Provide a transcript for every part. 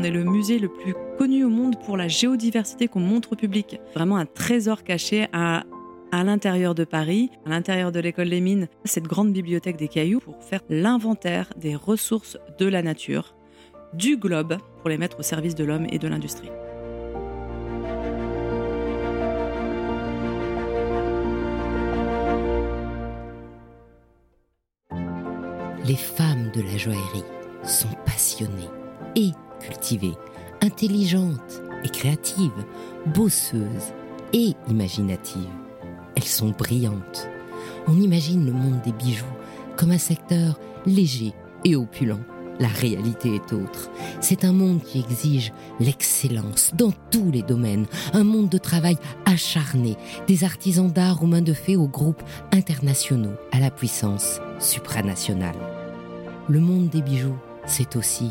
on est le musée le plus connu au monde pour la géodiversité qu'on montre au public. Vraiment un trésor caché à, à l'intérieur de Paris, à l'intérieur de l'école des mines, cette grande bibliothèque des cailloux pour faire l'inventaire des ressources de la nature, du globe, pour les mettre au service de l'homme et de l'industrie. Les femmes de la joaillerie sont passionnées et cultivées, intelligentes et créatives, bosseuses et imaginatives. Elles sont brillantes. On imagine le monde des bijoux comme un secteur léger et opulent. La réalité est autre. C'est un monde qui exige l'excellence dans tous les domaines, un monde de travail acharné, des artisans d'art aux mains de fées aux groupes internationaux à la puissance supranationale. Le monde des bijoux, c'est aussi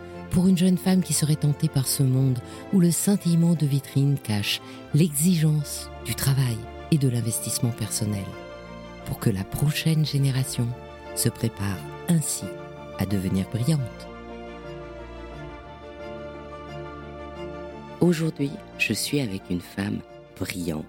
pour une jeune femme qui serait tentée par ce monde où le scintillement de vitrine cache l'exigence du travail et de l'investissement personnel, pour que la prochaine génération se prépare ainsi à devenir brillante. Aujourd'hui, je suis avec une femme brillante,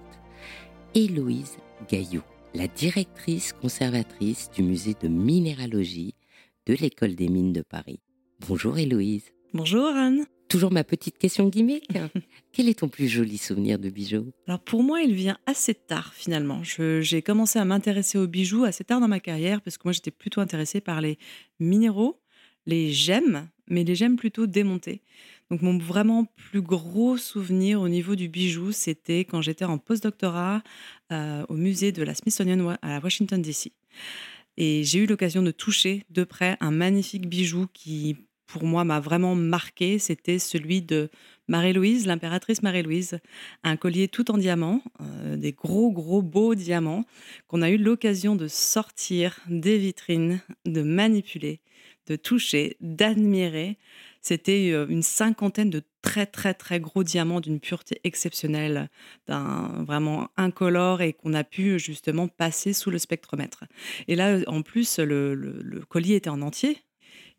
Héloïse Gaillou, la directrice conservatrice du musée de minéralogie de l'École des mines de Paris. Bonjour Héloïse. Bonjour Anne. Toujours ma petite question gimmick. Quel est ton plus joli souvenir de bijoux? Alors pour moi, il vient assez tard finalement. J'ai commencé à m'intéresser aux bijoux assez tard dans ma carrière parce que moi j'étais plutôt intéressée par les minéraux, les gemmes, mais les gemmes plutôt démontées. Donc mon vraiment plus gros souvenir au niveau du bijou, c'était quand j'étais en postdoctorat euh, au musée de la Smithsonian à Washington DC. Et j'ai eu l'occasion de toucher de près un magnifique bijou qui, pour moi, m'a vraiment marqué. C'était celui de Marie-Louise, l'impératrice Marie-Louise. Un collier tout en diamant, euh, des gros, gros, beaux diamants qu'on a eu l'occasion de sortir des vitrines, de manipuler, de toucher, d'admirer. C'était euh, une cinquantaine de très très très gros diamants d'une pureté exceptionnelle, d'un vraiment incolore et qu'on a pu justement passer sous le spectromètre. Et là, en plus, le collier était en entier,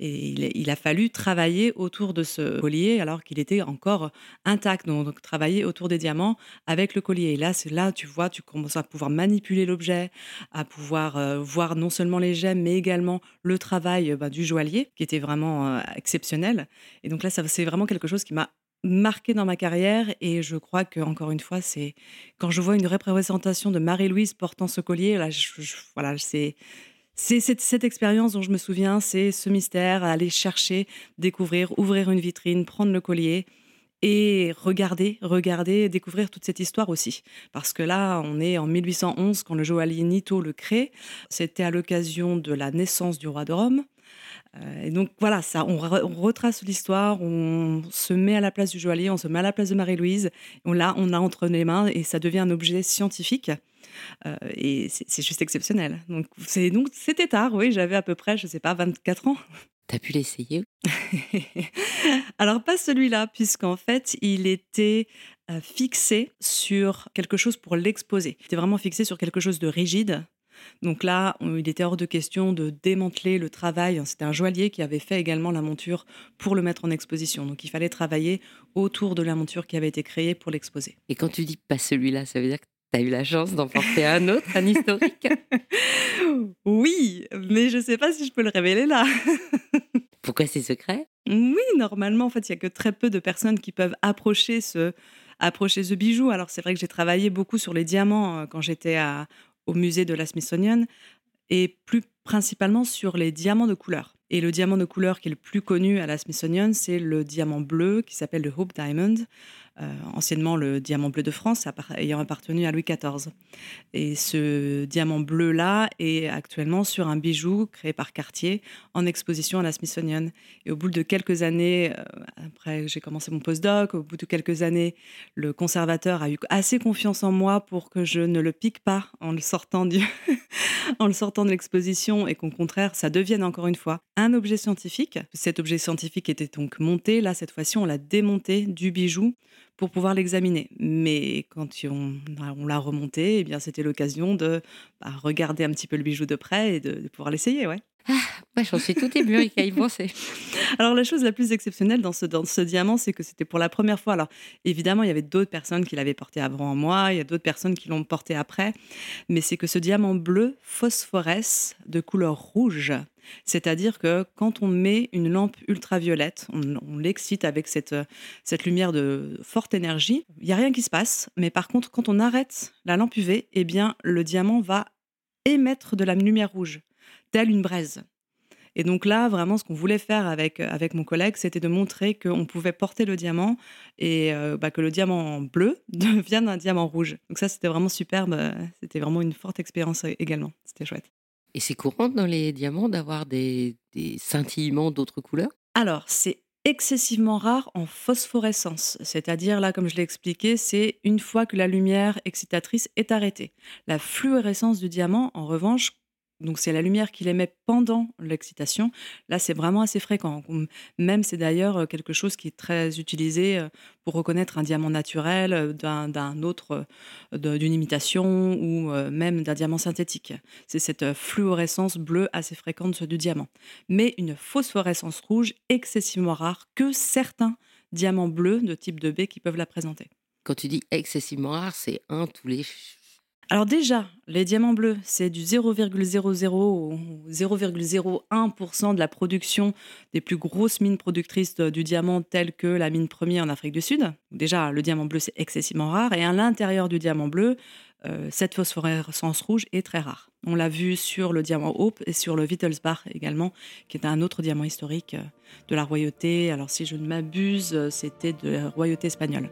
et il, a fallu travailler autour de ce collier alors qu'il était encore intact. Donc, travailler autour des diamants avec le collier. Et là, là, tu vois, tu commences à pouvoir manipuler l'objet, à pouvoir euh, voir non seulement les gemmes, mais également le travail bah, du joaillier, qui était vraiment euh, exceptionnel. Et donc là, c'est vraiment quelque chose qui m'a marqué dans ma carrière et je crois que encore une fois c'est quand je vois une représentation de Marie-Louise portant ce collier là voilà c'est c'est cette, expérience dont je me souviens, c'est ce mystère, aller chercher, découvrir, ouvrir une vitrine, prendre le collier et regarder, regarder, découvrir toute cette histoire aussi. Parce que là, on est en 1811 quand le joaillier Nito le crée. C'était à l'occasion de la naissance du roi de Rome. Euh, et donc voilà, ça, on, retrace l'histoire, on se met à la place du joaillier, on se met à la place de Marie-Louise. Là, on a entre les mains et ça devient un objet scientifique. Euh, et c'est juste exceptionnel. Donc c'était tard, oui, j'avais à peu près, je sais pas, 24 ans. T'as pu l'essayer? Alors pas celui-là, puisqu'en fait, il était euh, fixé sur quelque chose pour l'exposer. Il était vraiment fixé sur quelque chose de rigide. Donc là, il était hors de question de démanteler le travail. C'était un joaillier qui avait fait également la monture pour le mettre en exposition. Donc il fallait travailler autour de la monture qui avait été créée pour l'exposer. Et quand tu dis pas celui-là, ça veut dire que tu as eu la chance d'en porter un autre, un historique Oui, mais je ne sais pas si je peux le révéler là. Pourquoi c'est secret? Oui, normalement, en fait, il n'y a que très peu de personnes qui peuvent approcher ce, approcher ce bijou. Alors, c'est vrai que j'ai travaillé beaucoup sur les diamants euh, quand j'étais au musée de la Smithsonian et plus principalement sur les diamants de couleur. Et le diamant de couleur qui est le plus connu à la Smithsonian, c'est le diamant bleu qui s'appelle le Hope Diamond. Anciennement le diamant bleu de France, ayant appartenu à Louis XIV. Et ce diamant bleu-là est actuellement sur un bijou créé par Cartier en exposition à la Smithsonian. Et au bout de quelques années, après j'ai commencé mon postdoc, au bout de quelques années, le conservateur a eu assez confiance en moi pour que je ne le pique pas en le sortant, en le sortant de l'exposition et qu'au contraire, ça devienne encore une fois un objet scientifique. Cet objet scientifique était donc monté. Là, cette fois-ci, on l'a démonté du bijou pour pouvoir l'examiner. Mais quand on, on l'a remonté, eh bien, c'était l'occasion de bah, regarder un petit peu le bijou de près et de, de pouvoir l'essayer, ouais. Ah, j'en suis tout émue qu'à y penser. Alors, la chose la plus exceptionnelle dans ce, diamant, c'est que c'était pour la première fois. Alors, évidemment, il y avait d'autres personnes qui l'avaient porté avant moi, il y a d'autres personnes qui l'ont porté après, mais c'est que ce diamant bleu phosphoresce de couleur rouge. C'est-à-dire que quand on met une lampe ultraviolette, on, l'excite avec cette, cette lumière de forte énergie, il n'y a rien qui se passe. Mais par contre, quand on arrête la lampe UV, eh bien, le diamant va émettre de la lumière rouge telle une braise. Et donc là, vraiment, ce qu'on voulait faire avec, avec mon collègue, c'était de montrer qu'on pouvait porter le diamant et euh, bah, que le diamant bleu devienne un diamant rouge. Donc ça, c'était vraiment superbe. C'était vraiment une forte expérience également. C'était chouette. Et c'est courant dans les diamants d'avoir des, des scintillements d'autres couleurs? Alors, c'est excessivement rare en phosphorescence. C'est-à-dire, là, comme je l'ai expliqué, c'est une fois que la lumière excitatrice est arrêtée. La fluorescence du diamant, en revanche, donc c'est la lumière qu'il émet pendant l'excitation. Là, c'est vraiment assez fréquent. Même c'est d'ailleurs euh, quelque chose qui est très utilisé euh, pour reconnaître un diamant naturel euh, d'un autre, d'une imitation ou même d'un diamant synthétique. C'est cette fluorescence bleue assez fréquente du diamant. Mais une phosphorescence rouge excessivement rare que certains diamants bleus de type 2B qui peuvent la présenter. Quand tu dis excessivement rare, c'est un tous les alors déjà, les diamants bleus, c'est du 0,00 ou 0,01% de la production des plus grosses mines productrices du diamant telles que la mine première en Afrique du Sud. Déjà, le diamant bleu, c'est excessivement rare. Et à l'intérieur du diamant bleu, euh, cette phosphorescence rouge est très rare. On l'a vu sur le diamant Hope et sur le Wittelsbach également, qui est un autre diamant historique euh, de la royauté. Alors si je ne m'abuse, euh, c'était de la royauté espagnole.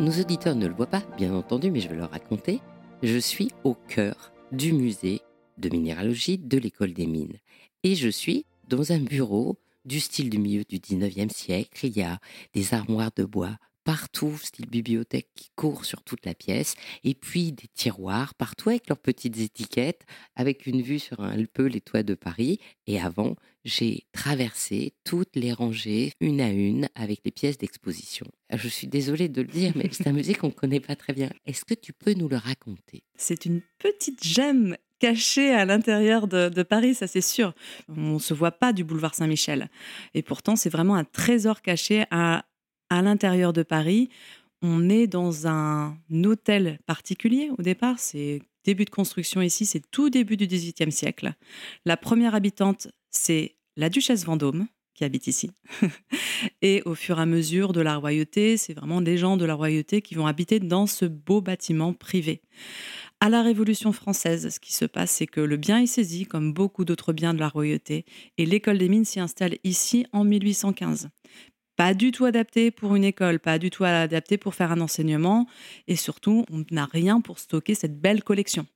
Nos auditeurs ne le voient pas, bien entendu, mais je vais leur raconter. Je suis au cœur du musée de minéralogie de l'école des mines. Et je suis dans un bureau du style du milieu du 19e siècle. Il y a des armoires de bois partout, style bibliothèque qui court sur toute la pièce, et puis des tiroirs partout avec leurs petites étiquettes, avec une vue sur un peu les toits de Paris. Et avant, j'ai traversé toutes les rangées, une à une, avec les pièces d'exposition. Je suis désolée de le dire, mais c'est un musée qu'on ne connaît pas très bien. Est-ce que tu peux nous le raconter? C'est une petite gemme cachée à l'intérieur de, de, Paris, ça c'est sûr. On ne se voit pas du boulevard Saint-Michel. Et pourtant, c'est vraiment un trésor caché à à l'intérieur de Paris. On est dans un hôtel particulier au départ. C'est début de construction ici, c'est tout début du XVIIIe siècle. La première habitante, c'est la duchesse Vendôme qui habite ici. et au fur et à mesure de la royauté, c'est vraiment des gens de la royauté qui vont habiter dans ce beau bâtiment privé. À la Révolution française, ce qui se passe, c'est que le bien est saisi, comme beaucoup d'autres biens de la royauté, et l'école des mines s'y installe ici en 1815 pas du tout adapté pour une école, pas du tout adapté pour faire un enseignement, et surtout, on n'a rien pour stocker cette belle collection.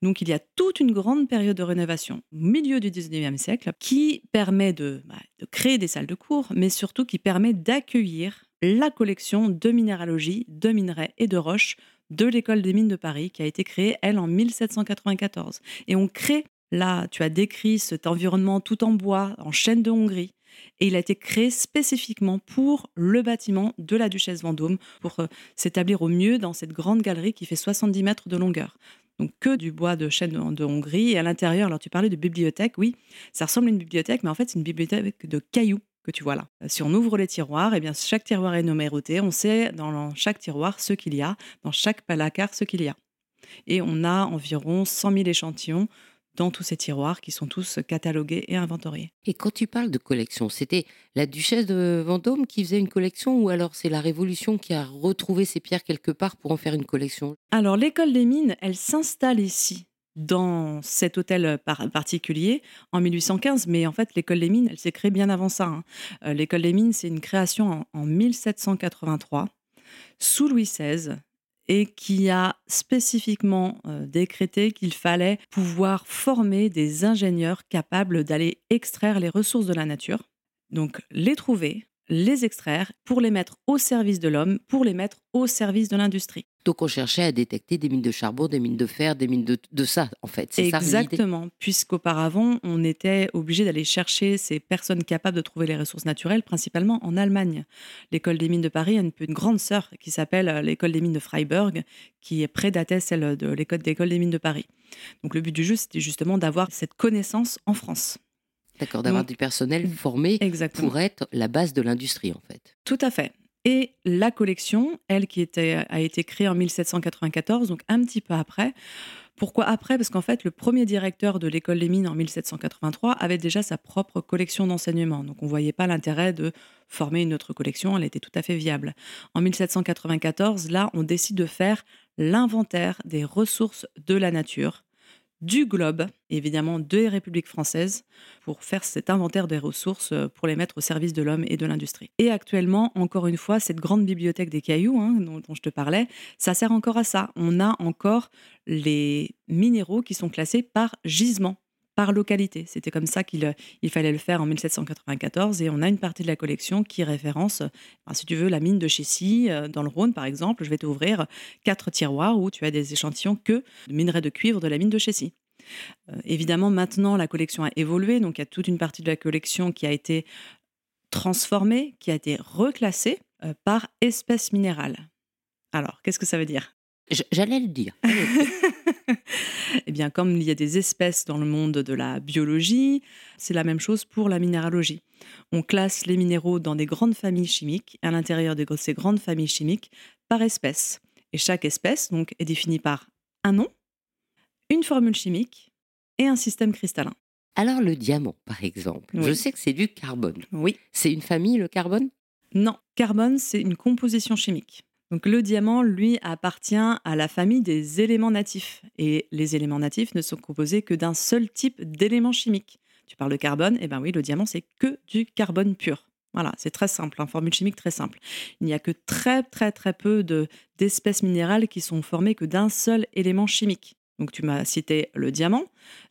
Donc il y a toute une grande période de rénovation au milieu du 19e siècle qui permet de, bah, de créer des salles de cours, mais surtout qui permet d'accueillir la collection de minéralogie, de minerais et de roches de l'école des mines de Paris qui a été créée, elle, en 1794. Et on crée, là, tu as décrit cet environnement tout en bois, en chêne de Hongrie, et il a été créé spécifiquement pour le bâtiment de la Duchesse Vendôme, pour euh, s'établir au mieux dans cette grande galerie qui fait 70 mètres de longueur. Donc que du bois de chêne de, Hongrie. Et à l'intérieur, alors tu parlais de bibliothèque, oui, ça ressemble à une bibliothèque, mais en fait c'est une bibliothèque de cailloux que tu vois là. Si on ouvre les tiroirs, eh bien chaque tiroir est numéroté. On sait dans chaque tiroir ce qu'il y a, dans chaque placard ce qu'il y a. Et on a environ 100 000 échantillons dans tous ces tiroirs qui sont tous catalogués et inventoriés. Et quand tu parles de collection, c'était la duchesse de Vendôme qui faisait une collection ou alors c'est la Révolution qui a retrouvé ces pierres quelque part pour en faire une collection? Alors l'école des mines, elle s'installe ici dans cet hôtel particulier en 1815, mais en fait, l'école des mines, elle s'est créée bien avant ça. Hein. Euh, l'école des mines, c'est une création en, 1783 sous Louis XVI et qui a spécifiquement euh, décrété qu'il fallait pouvoir former des ingénieurs capables d'aller extraire les ressources de la nature, donc les trouver, les extraire pour les mettre au service de l'homme, pour les mettre au service de l'industrie. Donc on cherchait à détecter des mines de charbon, des mines de fer, des mines de, ça, en fait. C'est Exactement, puisqu'auparavant, on était obligé d'aller chercher ces personnes capables de trouver les ressources naturelles, principalement en Allemagne. L'école des mines de Paris a une, une grande sœur qui s'appelle euh, l'école des mines de Freiburg, qui prédatait celle de l'école des mines de Paris. Donc le but du jeu, c'était justement d'avoir cette connaissance en France. D'accord, d'avoir du personnel formé pour être la base de l'industrie, en fait. Tout à fait. Et la collection, elle qui était, a été créée en 1794, donc un petit peu après. Pourquoi après? Parce qu'en fait, le premier directeur de l'école des mines en 1783 avait déjà sa propre collection d'enseignement. Donc on ne voyait pas l'intérêt de former une autre collection, elle était tout à fait viable. En 1794, là, on décide de faire l'inventaire des ressources de la nature du globe, évidemment de République française, pour faire cet inventaire des ressources euh, pour les mettre au service de l'homme et de l'industrie. Et actuellement, encore une fois, cette grande bibliothèque des cailloux hein, dont, je te parlais, ça sert encore à ça. On a encore les minéraux qui sont classés par gisement par localité. C'était comme ça qu'il il fallait le faire en 1794 et on a une partie de la collection qui référence, si tu veux, la mine de Chessy euh, dans le Rhône par exemple. Je vais t'ouvrir quatre tiroirs où tu as des échantillons que de minerais de cuivre de la mine de Chessy. Euh, évidemment, maintenant, la collection a évolué, donc il y a toute une partie de la collection qui a été transformée, qui a été reclassée euh, par espèce minérale. Alors, qu'est-ce que ça veut dire? J'allais le dire. eh bien, comme il y a des espèces dans le monde de la biologie, c'est la même chose pour la minéralogie. On classe les minéraux dans des grandes familles chimiques, à l'intérieur de ces grandes familles chimiques, par espèce. Et chaque espèce donc, est définie par un nom, une formule chimique et un système cristallin. Alors le diamant, par exemple, je sais que c'est du carbone. Oui. C'est une famille, le carbone? Non, carbone, c'est une composition chimique. Donc le diamant, lui, appartient à la famille des éléments natifs. Et les éléments natifs ne sont composés que d'un seul type d'éléments chimiques. Tu parles de carbone, eh bien oui, le diamant, c'est que du carbone pur. Voilà, c'est très simple, une hein, formule chimique très simple. Il n'y a que très très très peu d'espèces minérales qui sont formées que d'un seul élément chimique. Donc tu m'as cité le diamant,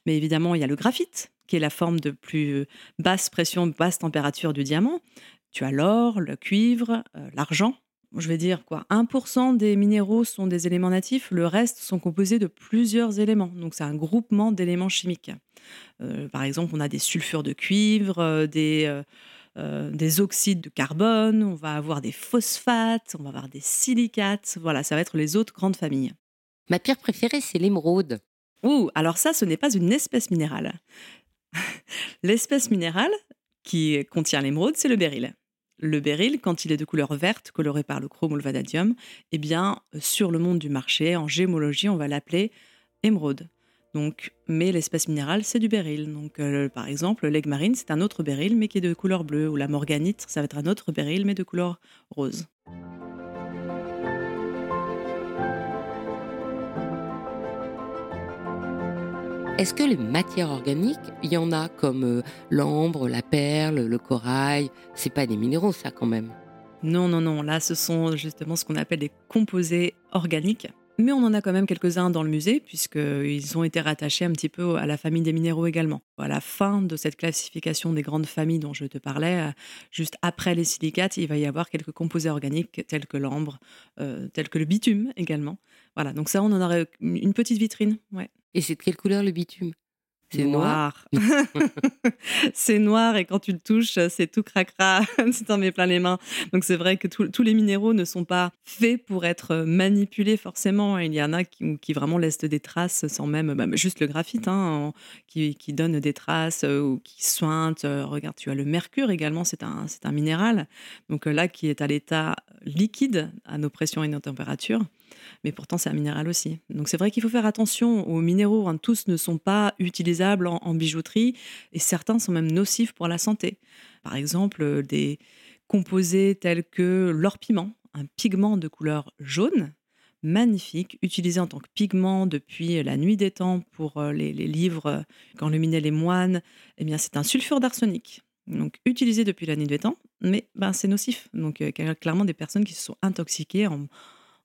mais évidemment il y a le graphite, qui est la forme de plus basse pression, basse température du diamant. Tu as l'or, le cuivre, euh, l'argent, je vais dire quoi, 1% des minéraux sont des éléments natifs, le reste sont composés de plusieurs éléments. Donc c'est un groupement d'éléments chimiques. Euh, par exemple, on a des sulfures de cuivre, euh, des, euh, des oxydes de carbone, on va avoir des phosphates, on va avoir des silicates. Voilà, ça va être les autres grandes familles. Ma pierre préférée, c'est l'émeraude. Ouh, alors ça, ce n'est pas une espèce minérale. L'espèce minérale qui contient l'émeraude, c'est le béryl. Le béryl, quand il est de couleur verte, coloré par le chrome ou le vanadium, eh bien, euh, sur le monde du marché, en gémologie, on va l'appeler émeraude. Donc, mais l'espèce minérale, c'est du béryl. Donc, euh, par exemple, l'aigle marine, c'est un autre béryl, mais qui est de couleur bleue, ou la morganite, ça va être un autre béryl, mais de couleur rose. Est-ce que les matières organiques, il y en a comme euh, l'ambre, la perle, le corail C'est pas des minéraux, ça, quand même? Non, non, non. Là, ce sont justement ce qu'on appelle des composés organiques. Mais on en a quand même quelques-uns dans le musée, puisqu'ils ont été rattachés un petit peu à la famille des minéraux également. À la fin de cette classification des grandes familles dont je te parlais, euh, juste après les silicates, il va y avoir quelques composés organiques tels que l'ambre, euh, tels que le bitume également. Voilà, donc ça, on en aurait une petite vitrine. Ouais. Et c'est de quelle couleur le bitume? C'est noir. c'est noir et quand tu le touches, c'est tout cracra, tu t'en mets plein les mains. Donc c'est vrai que tous les minéraux ne sont pas faits pour être manipulés forcément. Il y en a qui, vraiment laissent des traces sans même, bah, juste le graphite, hein, qui, donne des traces euh, ou qui sointe. Euh, regarde, tu as le mercure également, c'est un, un minéral. Donc là, qui est à l'état liquide à nos pressions et nos températures mais pourtant c'est un minéral aussi. Donc c'est vrai qu'il faut faire attention aux minéraux. Hein. Tous ne sont pas utilisables en, bijouterie et certains sont même nocifs pour la santé. Par exemple, des composés tels que l'or-piment, un pigment de couleur jaune, magnifique, utilisé en tant que pigment depuis la nuit des temps pour euh, les, livres Quand les moines. Eh bien, c'est un sulfure d'arsenic. Donc, utilisé depuis la nuit des temps, mais ben, c'est nocif. Donc, il y a clairement des personnes qui se sont intoxiquées en,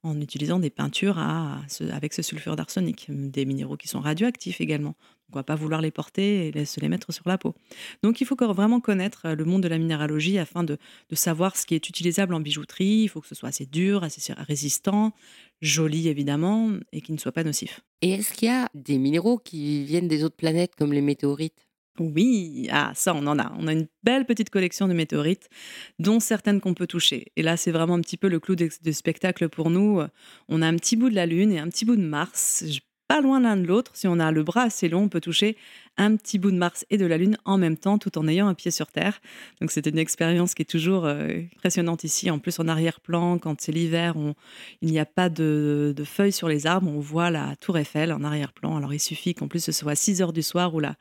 en utilisant des peintures avec ce sulfure d'arsenic, des minéraux qui sont radioactifs également. On ne va pas vouloir les porter et se les mettre sur la peau. Donc il faut vraiment connaître le monde de la minéralogie afin de, de savoir ce qui est utilisable en bijouterie. Il faut que ce soit assez dur, assez résistant, joli évidemment, et qui ne soit pas nocif. Et est-ce qu'il y a des minéraux qui viennent des autres planètes comme les météorites? Oui, ah ça on en a. On a une belle petite collection de météorites, dont certaines qu'on peut toucher. Et là c'est vraiment un petit peu le clou de, spectacle pour nous. On a un petit bout de la Lune et un petit bout de Mars pas loin l'un de l'autre. Si on a le bras assez long, on peut toucher un petit bout de Mars et de la Lune en même temps, tout en ayant un pied sur Terre. Donc c'est une expérience qui est toujours euh, impressionnante ici. En plus, en arrière-plan, quand c'est l'hiver, il n'y a pas de, feuilles sur les arbres, on voit la tour Eiffel en arrière-plan. Alors il suffit qu'en plus ce soit 6 heures du soir où la,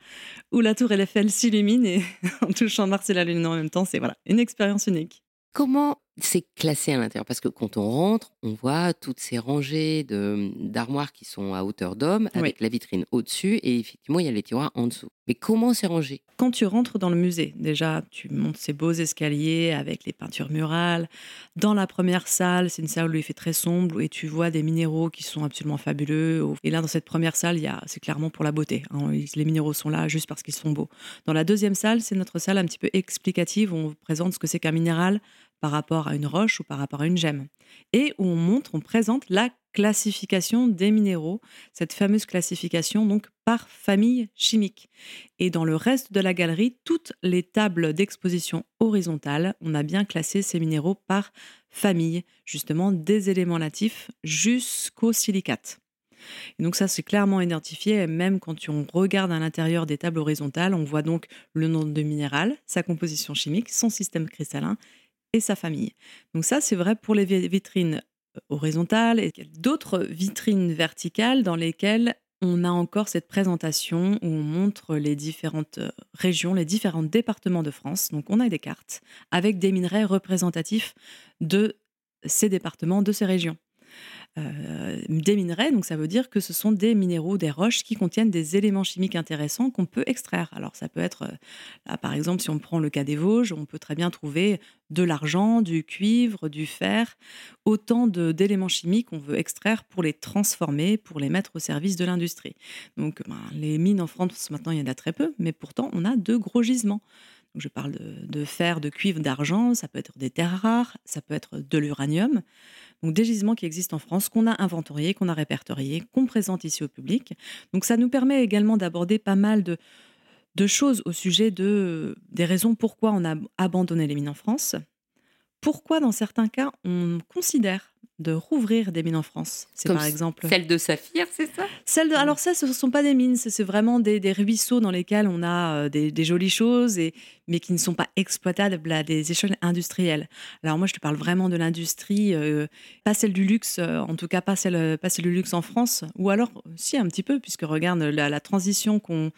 où la tour Eiffel s'illumine et en touchant Mars et la Lune en même temps, c'est voilà, une expérience unique. Comment c'est classé à l'intérieur Parce que quand on rentre, on voit toutes ces rangées d'armoires qui sont à hauteur d'homme, avec la vitrine au-dessus, et effectivement, il y a les tiroirs en dessous. Mais comment c'est rangé Quand tu rentres dans le musée, déjà, tu montes ces beaux escaliers avec les peintures murales. Dans la première salle, c'est une salle où il fait très sombre, et tu vois des minéraux qui sont absolument fabuleux. Et là, dans cette première salle, c'est clairement pour la beauté. Hein. Les minéraux sont là juste parce qu'ils sont beaux. Dans la deuxième salle, c'est notre salle un petit peu explicative, où on vous présente ce que c'est qu'un minéral par rapport à une roche ou par rapport à une gemme. Et où on montre, on présente la classification des minéraux, cette fameuse classification donc par famille chimique. Et dans le reste de la galerie, toutes les tables d'exposition horizontales, on a bien classé ces minéraux par famille, justement des éléments natifs jusqu'au silicate. Et donc ça, c'est clairement identifié, même quand on regarde à l'intérieur des tables horizontales, on voit donc le nom de minéral, sa composition chimique, son système cristallin et sa famille. Donc ça, c'est vrai pour les vitrines euh, horizontales et d'autres vitrines verticales dans lesquelles on a encore cette présentation où on montre les différentes euh, régions, les différents départements de France. Donc on a des cartes avec des minerais représentatifs de ces départements, de ces régions. Euh, des minerais, donc ça veut dire que ce sont des minéraux, des roches qui contiennent des éléments chimiques intéressants qu'on peut extraire. Alors ça peut être, euh, par exemple, si on prend le cas des Vosges, on peut très bien trouver de l'argent, du cuivre, du fer, autant d'éléments chimiques qu'on veut extraire pour les transformer, pour les mettre au service de l'industrie. Donc ben, les mines en France, maintenant, il y en a très peu, mais pourtant, on a de gros gisements. je parle de, de fer, de cuivre, d'argent, ça peut être des terres rares, ça peut être de l'uranium. Donc des gisements qui existent en France, qu'on a inventoriés, qu'on a répertoriés, qu'on présente ici au public. Donc ça nous permet également d'aborder pas mal de, de choses au sujet de, des raisons pourquoi on a abandonné les mines en France, pourquoi dans certains cas on considère de rouvrir des mines en France? C'est par exemple celle de Saphir, c'est ça? Celle de, alors ça, ce ne sont pas des mines, c'est vraiment des, ruisseaux dans lesquels on a euh, des, jolies choses, et, mais qui ne sont pas exploitables à des échelles industrielles. Alors moi, je te parle vraiment de l'industrie, euh, pas celle du luxe, euh, en tout cas pas celle, pas celle du luxe en France, ou alors si un petit peu, puisque regarde la, transition qu'on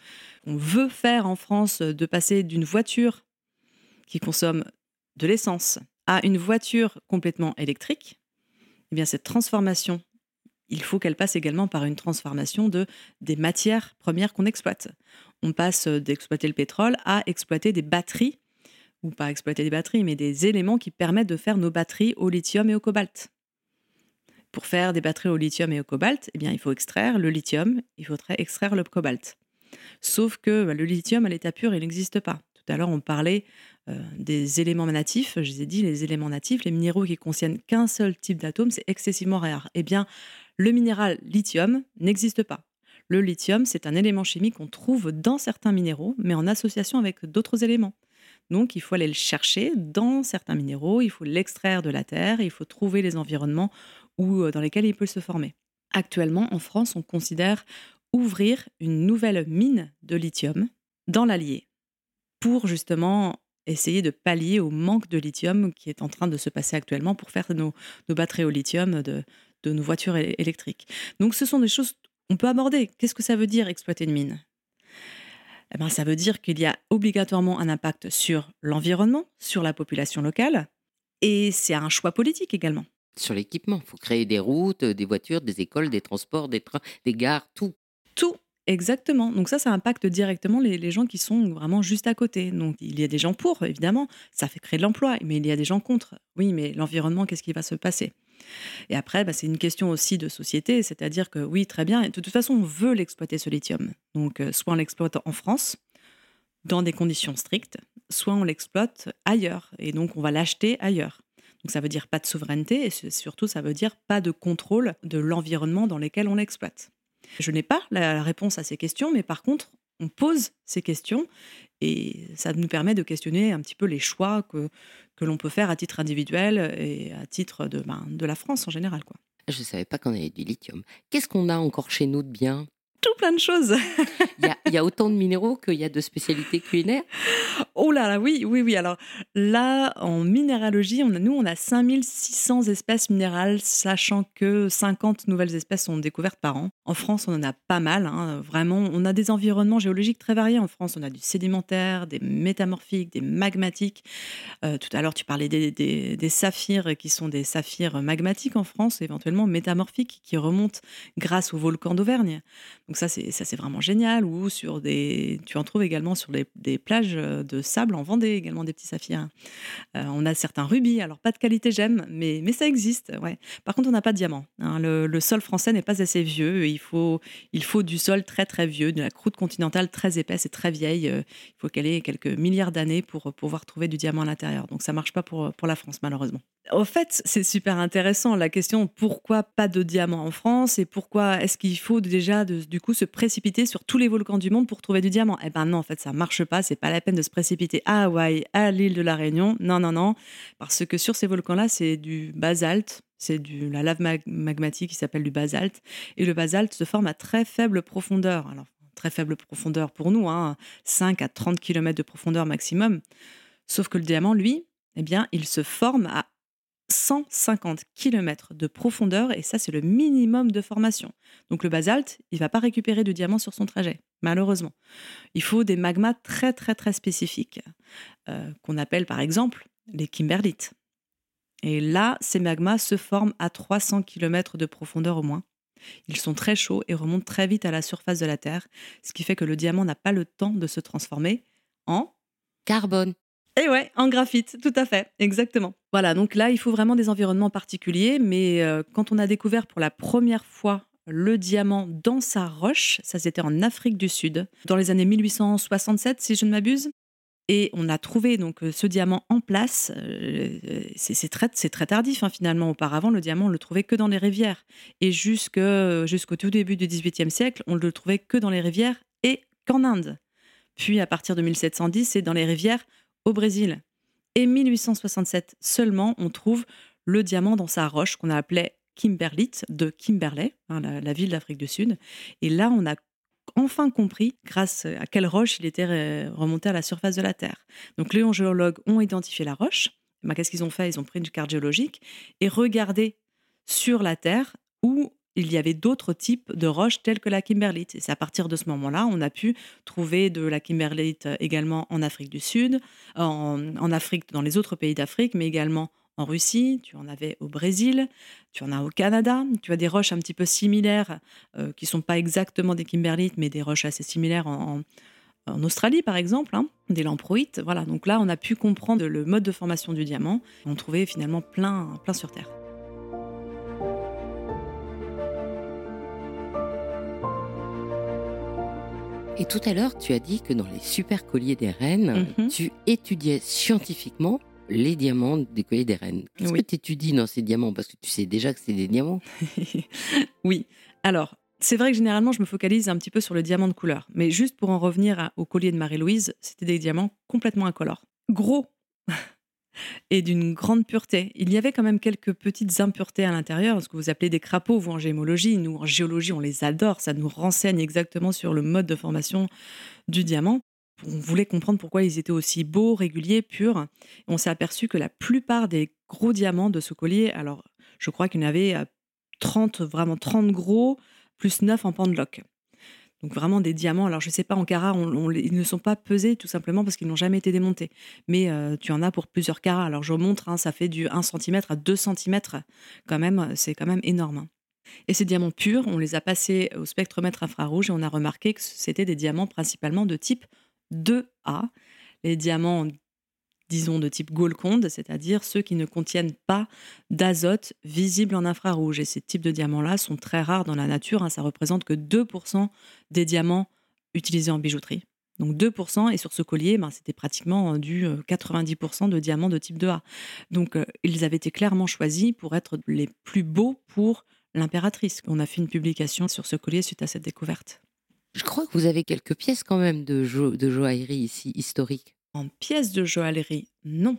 veut faire en France de passer d'une voiture qui consomme de l'essence à une voiture complètement électrique eh bien cette transformation, il faut qu'elle passe également par une transformation de des matières premières qu'on exploite. On passe d'exploiter le pétrole à exploiter des batteries, ou pas exploiter des batteries, mais des éléments qui permettent de faire nos batteries au lithium et au cobalt. Pour faire des batteries au lithium et au cobalt, eh bien, il faut extraire le lithium, il faudrait extraire le cobalt. Sauf que bah, le lithium à l'état pur, il n'existe pas. Tout à l'heure, on parlait euh, des éléments natifs. Je vous ai dit, les éléments natifs, les minéraux qui contiennent qu'un seul type d'atome, c'est excessivement rare. Eh bien, le minéral lithium n'existe pas. Le lithium, c'est un élément chimique qu'on trouve dans certains minéraux, mais en association avec d'autres éléments. Donc, il faut aller le chercher dans certains minéraux, il faut l'extraire de la terre, il faut trouver les environnements où, euh, dans lesquels il peut se former. Actuellement, en France, on considère ouvrir une nouvelle mine de lithium dans l'Allier pour justement essayer de pallier au manque de lithium qui est en train de se passer actuellement pour faire nos, batteries au lithium de, nos voitures électriques. Donc ce sont des choses qu'on peut aborder. Qu'est-ce que ça veut dire exploiter une mine? Eh ben, Ça veut dire qu'il y a obligatoirement un impact sur l'environnement, sur la population locale, et c'est un choix politique également. Sur l'équipement, il faut créer des routes, des voitures, des écoles, des transports, des trains, des gares, tout. Tout, exactement. Donc ça, ça impacte directement les, gens qui sont vraiment juste à côté. Donc il y a des gens pour, évidemment, ça fait créer de l'emploi, mais il y a des gens contre. Oui, mais l'environnement, qu'est-ce qui va se passer? Et après, bah, c'est une question aussi de société, c'est-à-dire que oui, très bien, de toute façon, on veut l'exploiter, ce lithium. Donc euh, soit on l'exploite en France, dans des conditions strictes, soit on l'exploite ailleurs, et donc on va l'acheter ailleurs. Donc ça veut dire pas de souveraineté, et surtout ça veut dire pas de contrôle de l'environnement dans lequel on l'exploite. Je n'ai pas la réponse à ces questions, mais par contre, on pose ces questions et ça nous permet de questionner un petit peu les choix que, que l'on peut faire à titre individuel et à titre de, ben, de la France en général. Quoi. Je ne savais pas qu'on avait du lithium. Qu'est-ce qu'on a encore chez nous de bien? Tout plein de choses. Il y, a, autant de minéraux qu'il y a de spécialités culinaires? Oh là là, oui, oui, oui. Alors là, en minéralogie, on a, nous, on a 5600 espèces minérales, sachant que 50 nouvelles espèces sont découvertes par an. En France, on en a pas mal, hein, vraiment. On a des environnements géologiques très variés en France. On a du sédimentaire, des métamorphiques, des magmatiques. Euh, tout à l'heure, tu parlais des, des, saphirs qui sont des saphirs magmatiques en France, éventuellement métamorphiques, qui remontent grâce au volcan d'Auvergne. Donc ça, c'est vraiment génial. Ou sur des, tu en trouves également sur des, plages de sable en Vendée, également des petits saphirs. Euh, on a certains rubis, alors pas de qualité j'aime, mais, mais ça existe. Ouais. Par contre, on n'a pas de diamant. Hein. Le, sol français n'est pas assez vieux. Il faut, il faut du sol très très vieux, de la croûte continentale très épaisse et très vieille. Euh, il faut qu'elle ait quelques milliards d'années pour pouvoir trouver du diamant à l'intérieur. Donc ça marche pas pour, pour la France, malheureusement. Au fait, c'est super intéressant la question pourquoi pas de diamant en France et pourquoi est-ce qu'il faut déjà du coup se précipiter sur tous les volcans du monde pour trouver du diamant? Eh ben non, en fait, ça marche pas. C'est pas la peine de se précipiter à Hawaï, à l'île de la Réunion. Non, non, non, parce que sur ces volcans-là, c'est du basalte, c'est du la lave magmatique qui s'appelle du basalte, et le basalte se forme à très faible profondeur. Alors très faible profondeur pour nous, hein, 5 à 30 km de profondeur maximum. Sauf que le diamant, lui, eh bien, il se forme à 150 km de profondeur et ça c'est le minimum de formation. Donc le basalte, il va pas récupérer de diamants sur son trajet, malheureusement. Il faut des magmas très très très spécifiques euh, qu'on appelle par exemple les kimberlites. Et là, ces magmas se forment à 300 km de profondeur au moins. Ils sont très chauds et remontent très vite à la surface de la Terre, ce qui fait que le diamant n'a pas le temps de se transformer en carbone. Et ouais, en graphite, tout à fait, exactement. Voilà, donc là, il faut vraiment des environnements particuliers, mais euh, quand on a découvert pour la première fois le diamant dans sa roche, ça c'était en Afrique du Sud, dans les années 1867, si je ne m'abuse. Et on a trouvé donc euh, ce diamant en place. Euh, c'est très, tardif hein, finalement. Auparavant, le diamant, on le trouvait que dans les rivières. Et jusqu'au tout début du XVIIIe siècle, on le trouvait que dans les rivières et qu'en Inde. Puis à partir de 1710, c'est dans les rivières au Brésil. Et 1867 seulement, on trouve le diamant dans sa roche qu'on a appelé Kimberlite de Kimberley, hein, la, ville d'Afrique du Sud. Et là, on a enfin compris grâce à quelle roche il était remonté à la surface de la Terre. Donc les géologues ont identifié la roche. Ben, Qu'est-ce qu'ils ont fait? Ils ont pris une carte géologique et regardé sur la Terre où il y avait d'autres types de roches telles que la kimberlite. Et c'est à partir de ce moment-là, on a pu trouver de la kimberlite également en Afrique du Sud, en, Afrique, dans les autres pays d'Afrique, mais également en Russie, tu en avais au Brésil, tu en as au Canada, tu as des roches un petit peu similaires, euh, qui ne sont pas exactement des kimberlites, mais des roches assez similaires en, Australie, par exemple, hein, des lamproïtes. Voilà, donc là, on a pu comprendre le mode de formation du diamant. On trouvait finalement plein, plein sur Terre. Et tout à l'heure, tu as dit que dans les super colliers des reines, mhm. tu étudiais scientifiquement les diamants des colliers des reines. Qu'est-ce que tu étudies dans ces diamants? Parce que tu sais déjà que c'est des diamants. oui. Alors, c'est vrai que généralement, je me focalise un petit peu sur le diamant de couleur. Mais juste pour en revenir au collier de Marie-Louise, c'était des diamants complètement incolores. Gros, et d'une grande pureté. Il y avait quand même quelques petites impuretés à l'intérieur, ce que vous appelez des crapauds, vous en gémologie. Nous, en géologie, on les adore. Ça nous renseigne exactement sur le mode de formation du diamant. On voulait comprendre pourquoi ils étaient aussi beaux, réguliers, purs. On s'est aperçu que la plupart des gros diamants de ce collier, alors je crois qu'il y en avait 30, euh, vraiment 30 gros, plus 9 en pendeloque. Donc vraiment des diamants. Alors je sais pas en carats, ils ne sont pas pesés tout simplement parce qu'ils n'ont jamais été démontés. Mais euh, tu en as pour plusieurs carats. Alors je montre, hein, ça fait du 1 cm à 2 cm quand même. C'est quand même énorme. Hein. Et ces diamants purs, on les a passés au spectromètre infrarouge et on a remarqué que c'était des diamants principalement de type 2A. Les diamants disons de type Golconde, c'est-à-dire ceux qui ne contiennent pas d'azote visible en infrarouge. Et ces types de diamants-là sont très rares dans la nature. Hein. Ça représente que 2% des diamants utilisés en bijouterie. Donc 2%, et sur ce collier, ben, c'était pratiquement du 90% euh, de diamants de type 2A. Donc euh, ils avaient été clairement choisis pour être les plus beaux pour l'impératrice. On a fait une publication sur ce collier suite à cette découverte. Je crois que vous avez quelques pièces quand même de, joaillerie ici, historiques. En pièces de joaillerie, non.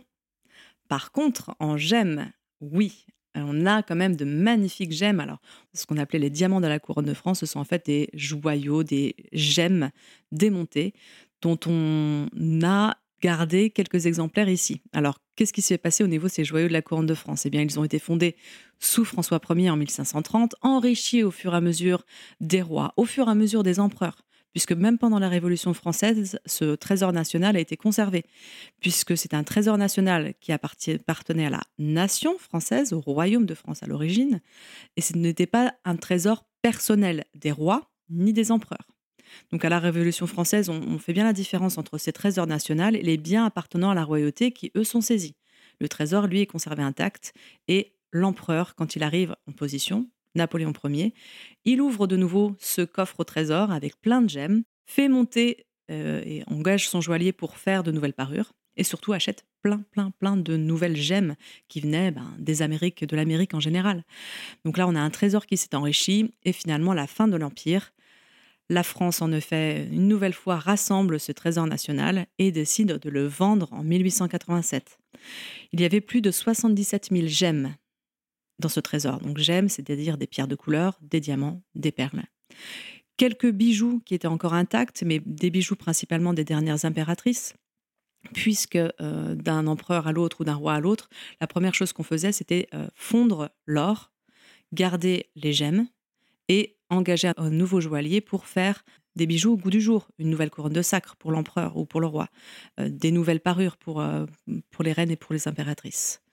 Par contre, en gemmes, oui. On a quand même de magnifiques gemmes. Alors, ce qu'on appelait les diamants de la couronne de France, ce sont en fait des joyaux, des gemmes démontées, dont on a gardé quelques exemplaires ici. Alors, qu'est-ce qui s'est passé au niveau de ces joyaux de la couronne de France? Eh bien, ils ont été fondés sous François Ier en 1530, enrichis au fur et à mesure des rois, au fur et à mesure des empereurs puisque même pendant la Révolution française, ce trésor national a été conservé, puisque c'est un trésor national qui appartenait à la nation française, au royaume de France à l'origine, et ce n'était pas un trésor personnel des rois ni des empereurs. Donc à la Révolution française, on, fait bien la différence entre ces trésors nationaux et les biens appartenant à la royauté qui, eux, sont saisis. Le trésor, lui, est conservé intact et l'empereur, quand il arrive en position, Napoléon Ier. Il ouvre de nouveau ce coffre au trésor avec plein de gemmes, fait monter euh, et engage son joaillier pour faire de nouvelles parures et surtout achète plein, plein, plein de nouvelles gemmes qui venaient ben, des Amériques, de l'Amérique en général. Donc là, on a un trésor qui s'est enrichi et finalement, la fin de l'Empire, la France, en effet, une nouvelle fois rassemble ce trésor national et décide de le vendre en 1887. Il y avait plus de 77 000 gemmes dans ce trésor. Donc gemmes, c'est-à-dire des pierres de couleur, des diamants, des perles. Quelques bijoux qui étaient encore intacts, mais des bijoux principalement des dernières impératrices, puisque euh, d'un empereur à l'autre ou d'un roi à l'autre, la première chose qu'on faisait, c'était euh, fondre l'or, garder les gemmes et engager un nouveau joaillier pour faire des bijoux au goût du jour, une nouvelle couronne de sacre pour l'empereur ou pour le roi, euh, des nouvelles parures pour, pour les reines et pour les impératrices.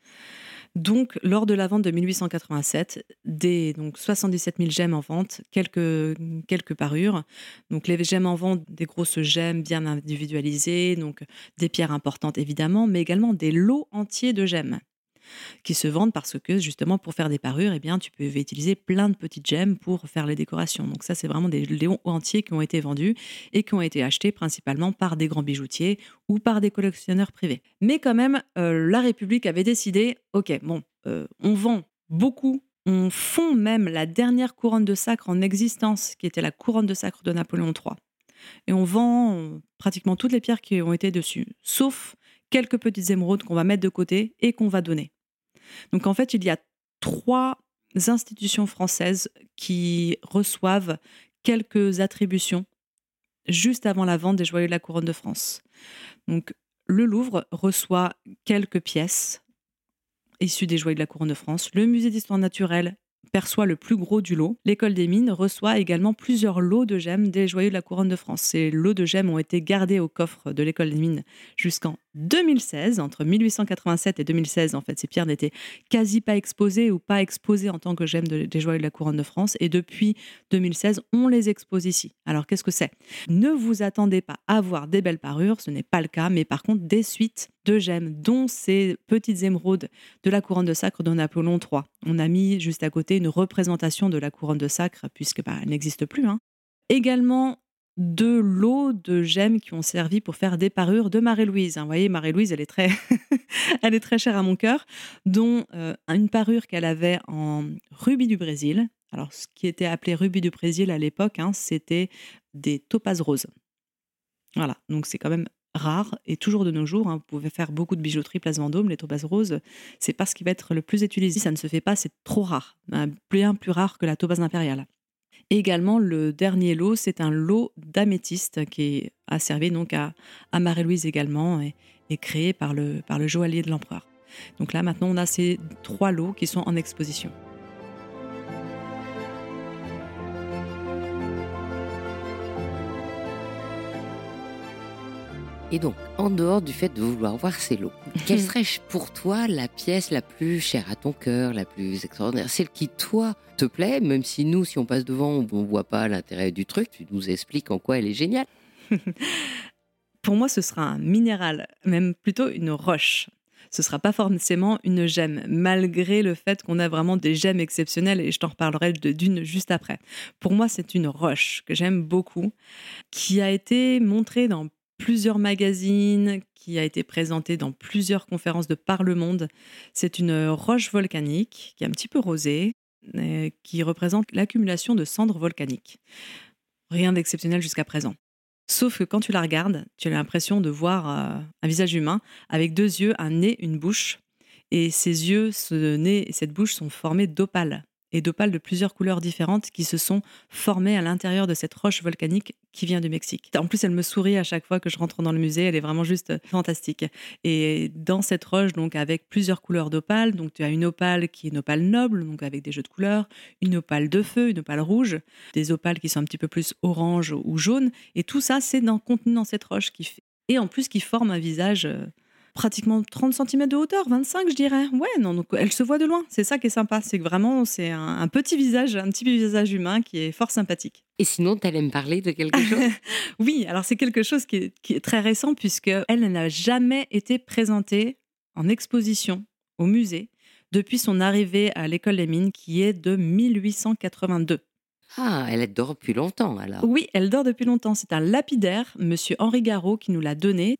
Donc, lors de la vente de 1887, des donc 77 000 gemmes en vente, quelques, quelques parures. Donc, les gemmes en vente, des grosses gemmes bien individualisées, donc des pierres importantes évidemment, mais également des lots entiers de gemmes qui se vendent parce que justement pour faire des parures, eh bien tu peux utiliser plein de petites gemmes pour faire les décorations. Donc ça c'est vraiment des léons entiers qui ont été vendus et qui ont été achetés principalement par des grands bijoutiers ou par des collectionneurs privés. Mais quand même, euh, la République avait décidé, ok, bon, euh, on vend beaucoup on fond même la dernière couronne de sacre en existence, qui était la couronne de sacre de Napoléon III. Et on vend euh, pratiquement toutes les pierres qui ont été dessus, sauf quelques petites émeraudes qu'on va mettre de côté et qu'on va donner. Donc en fait, il y a trois institutions françaises qui reçoivent quelques attributions juste avant la vente des joyaux de la couronne de France. Donc le Louvre reçoit quelques pièces issues des joyaux de la couronne de France. Le musée d'histoire naturelle perçoit le plus gros du lot. L'école des mines reçoit également plusieurs lots de gemmes des joyaux de la couronne de France. Ces lots de gemmes ont été gardés au coffre de l'école des mines jusqu'en 2016. Entre 1887 et 2016, en fait, ces pierres n'étaient quasi pas exposées ou pas exposées en tant que gemmes des joyaux de la couronne de France. Et depuis 2016, on les expose ici. Alors qu'est-ce que c'est? Ne vous attendez pas à voir des belles parures, ce n'est pas le cas, mais par contre des suites de gemmes, dont ces petites émeraudes de la couronne de sacre de Napoléon III. On a mis juste à côté une représentation de la couronne de sacre, puisque bah, elle n'existe plus. Hein. Également deux lots de gemmes qui ont servi pour faire des parures de Marie-Louise. Vous voyez, Marie-Louise, elle est très, elle est très chère à mon cœur, dont euh, une parure qu'elle avait en rubis du Brésil. Alors, ce qui était appelé rubis du Brésil à l'époque, hein, c'était des topazes roses. Voilà, donc c'est quand même rare et toujours de nos jours. Hein, vous pouvez faire beaucoup de bijouterie Place Vendôme, les topazes roses, c'est pas ce qui va être le plus utilisé. Ça ne se fait pas, c'est trop rare, bien plus rare que la topaze impériale. Également, le dernier lot, c'est un lot d'améthyste qui a servi donc à, Marie-Louise également et, et, créé par le, par le joaillier de l'empereur. Donc là, maintenant, on a ces trois lots qui sont en exposition. Et donc, en dehors du fait de vouloir voir ces lots, quelle serait pour toi la pièce la plus chère à ton cœur, la plus extraordinaire, celle qui, toi, te plaît, même si nous, si on passe devant, on ne voit pas l'intérêt du truc, tu nous expliques en quoi elle est géniale. pour moi, ce sera un minéral, même plutôt une roche ce sera pas forcément une gemme, malgré le fait qu'on a vraiment des gemmes exceptionnelles et je t'en reparlerai d'une juste après. Pour moi, c'est une roche que j'aime beaucoup, qui a été montrée dans plusieurs magazines, qui a été présentée dans plusieurs conférences de par le monde. C'est une roche volcanique qui est un petit peu rosée, euh, qui représente l'accumulation de cendres volcaniques. Rien d'exceptionnel jusqu'à présent. Sauf que quand tu la regardes, tu as l'impression de voir euh, un visage humain avec deux yeux, un nez, une bouche. Et ces yeux, ce nez et cette bouche sont formés d'opales et d'opales de plusieurs couleurs différentes qui se sont formées à l'intérieur de cette roche volcanique qui vient du Mexique. En plus, elle me sourit à chaque fois que je rentre dans le musée, elle est vraiment juste fantastique. Et dans cette roche, donc avec plusieurs couleurs d'opales, donc tu as une opale qui est une opale noble, donc avec des jeux de couleurs, une opale de feu, une opale rouge, des opales qui sont un petit peu plus orange ou jaune, et tout ça, c'est dans, contenu dans cette roche qui fait et en plus qui forme un visage euh, pratiquement 30 cm de hauteur, 25 je dirais. Ouais, non, donc elle se voit de loin. C'est ça qui est sympa, c'est que vraiment c'est un, petit visage, un petit visage humain qui est fort sympathique. Et sinon, tu allais me parler de quelque chose? Oui, alors c'est quelque chose qui est, qui est très récent puisque elle n'a jamais été présentée en exposition au musée depuis son arrivée à l'école des mines qui est de 1882. Ah, elle dort depuis longtemps alors. Oui, elle dort depuis longtemps. C'est un lapidaire, monsieur Henri Garot, qui nous l'a donné.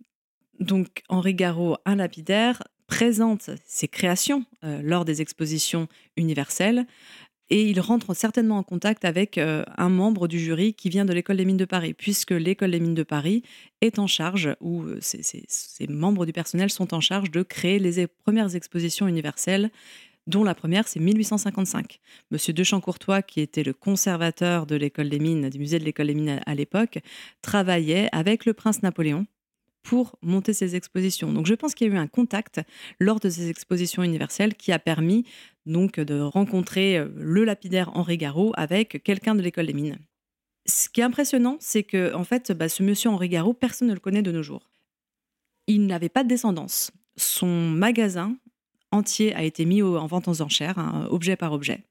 Donc Henri Garot, un lapidaire, présente ses créations euh, lors des expositions universelles et il rentre certainement en contact avec euh, un membre du jury qui vient de l'école des mines de Paris, puisque l'école des mines de Paris est en charge, ou euh, ces membres du personnel sont en charge de créer les premières expositions universelles dont la première, c'est 1855. Monsieur de Champ-Courtois, qui était le conservateur de l'école des mines, du musée de l'école des mines à l'époque, travaillait avec le prince Napoléon pour monter ces expositions. Donc je pense qu'il y a eu un contact lors de ces expositions universelles qui a permis donc de rencontrer euh, le lapidaire Henri Garot avec quelqu'un de l'école des mines. Ce qui est impressionnant, c'est que en fait, bah, ce monsieur Henri Garot, personne ne le connaît de nos jours. Il n'avait pas de descendance. Son magasin entier a été mis en vente aux enchères, hein, objet par objet.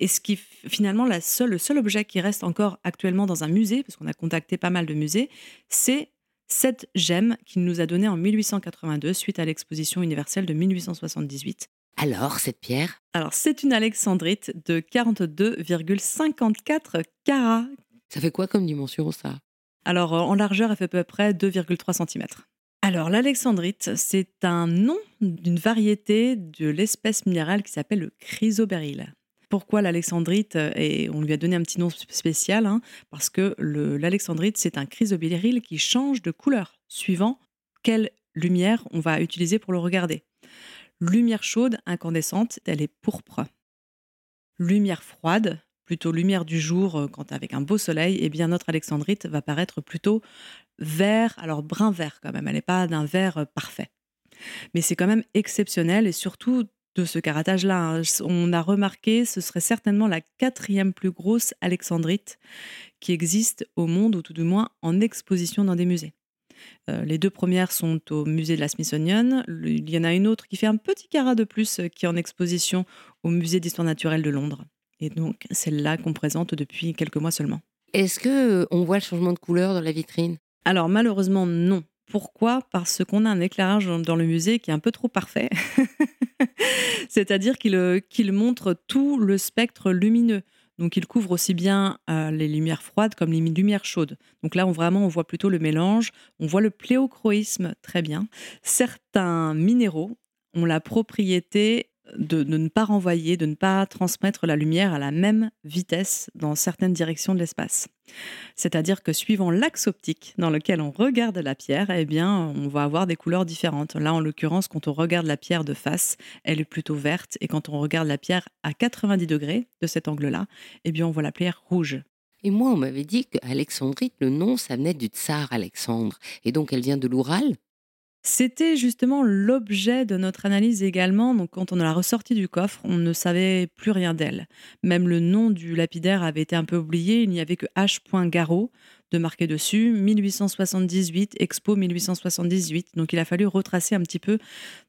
Et ce qui finalement la seule, le seul objet qui reste encore actuellement dans un musée, parce qu'on a contacté pas mal de musées, c'est cette gemme qu'il nous a donnée en 1882 suite à l'exposition universelle de 1878. Alors, cette pierre? Alors, c'est une alexandrite de 42,54 carats. Ça fait quoi comme dimension, ça? Alors, en largeur, elle fait à peu près 2,3 cm. Alors, l'alexandrite, c'est un nom d'une variété de l'espèce minérale qui s'appelle le chrysoberyl. Pourquoi l'alexandrite Et on lui a donné un petit nom spécial, hein, parce que l'alexandrite, c'est un chrysoberyl qui change de couleur suivant quelle lumière on va utiliser pour le regarder. Lumière chaude, incandescente, elle est pourpre. Lumière froide, plutôt lumière du jour, euh, quand avec un beau soleil, et eh bien notre alexandrite va paraître plutôt vert, alors brun vert quand même, elle n'est pas d'un vert euh, parfait. Mais c'est quand même exceptionnel et surtout de ce caratage-là. Hein. On a remarqué, ce serait certainement la quatrième plus grosse alexandrite qui existe au monde, ou tout du moins en exposition dans des musées. Euh, les deux premières sont au musée de la Smithsonian. Il y en a une autre qui fait un petit carat de plus euh, qui est en exposition au musée d'histoire naturelle de Londres. Et donc, celle-là qu'on présente depuis quelques mois seulement. Est-ce que euh, on voit le changement de couleur dans la vitrine? Alors malheureusement non. Pourquoi? Parce qu'on a un éclairage dans le musée qui est un peu trop parfait. C'est-à-dire euh, qu'il montre tout le spectre lumineux. Donc il couvre aussi bien euh, les lumières froides comme les lumières chaudes. Donc là, on, vraiment, on voit plutôt le mélange. On voit le pléochroïsme très bien. Certains minéraux ont la propriété de, ne pas renvoyer, de ne pas transmettre la lumière à la même vitesse dans certaines directions de l'espace. C'est-à-dire que suivant l'axe optique dans lequel on regarde la pierre, eh bien, on va avoir des couleurs différentes. Là, en l'occurrence, quand on regarde la pierre de face, elle est plutôt verte, et quand on regarde la pierre à 90 degrés de cet angle-là, eh bien, on voit la pierre rouge. Et moi, on m'avait dit qu'Alexandrite, le nom, ça venait du tsar Alexandre, et donc elle vient de l'Oural? C'était justement l'objet de notre analyse également. Donc, quand on l'a ressorti du coffre, on ne savait plus rien d'elle. Même le nom du lapidaire avait été un peu oublié. Il n'y avait que H. Garot. de marquer dessus 1878, Expo 1878. Donc il a fallu retracer un petit peu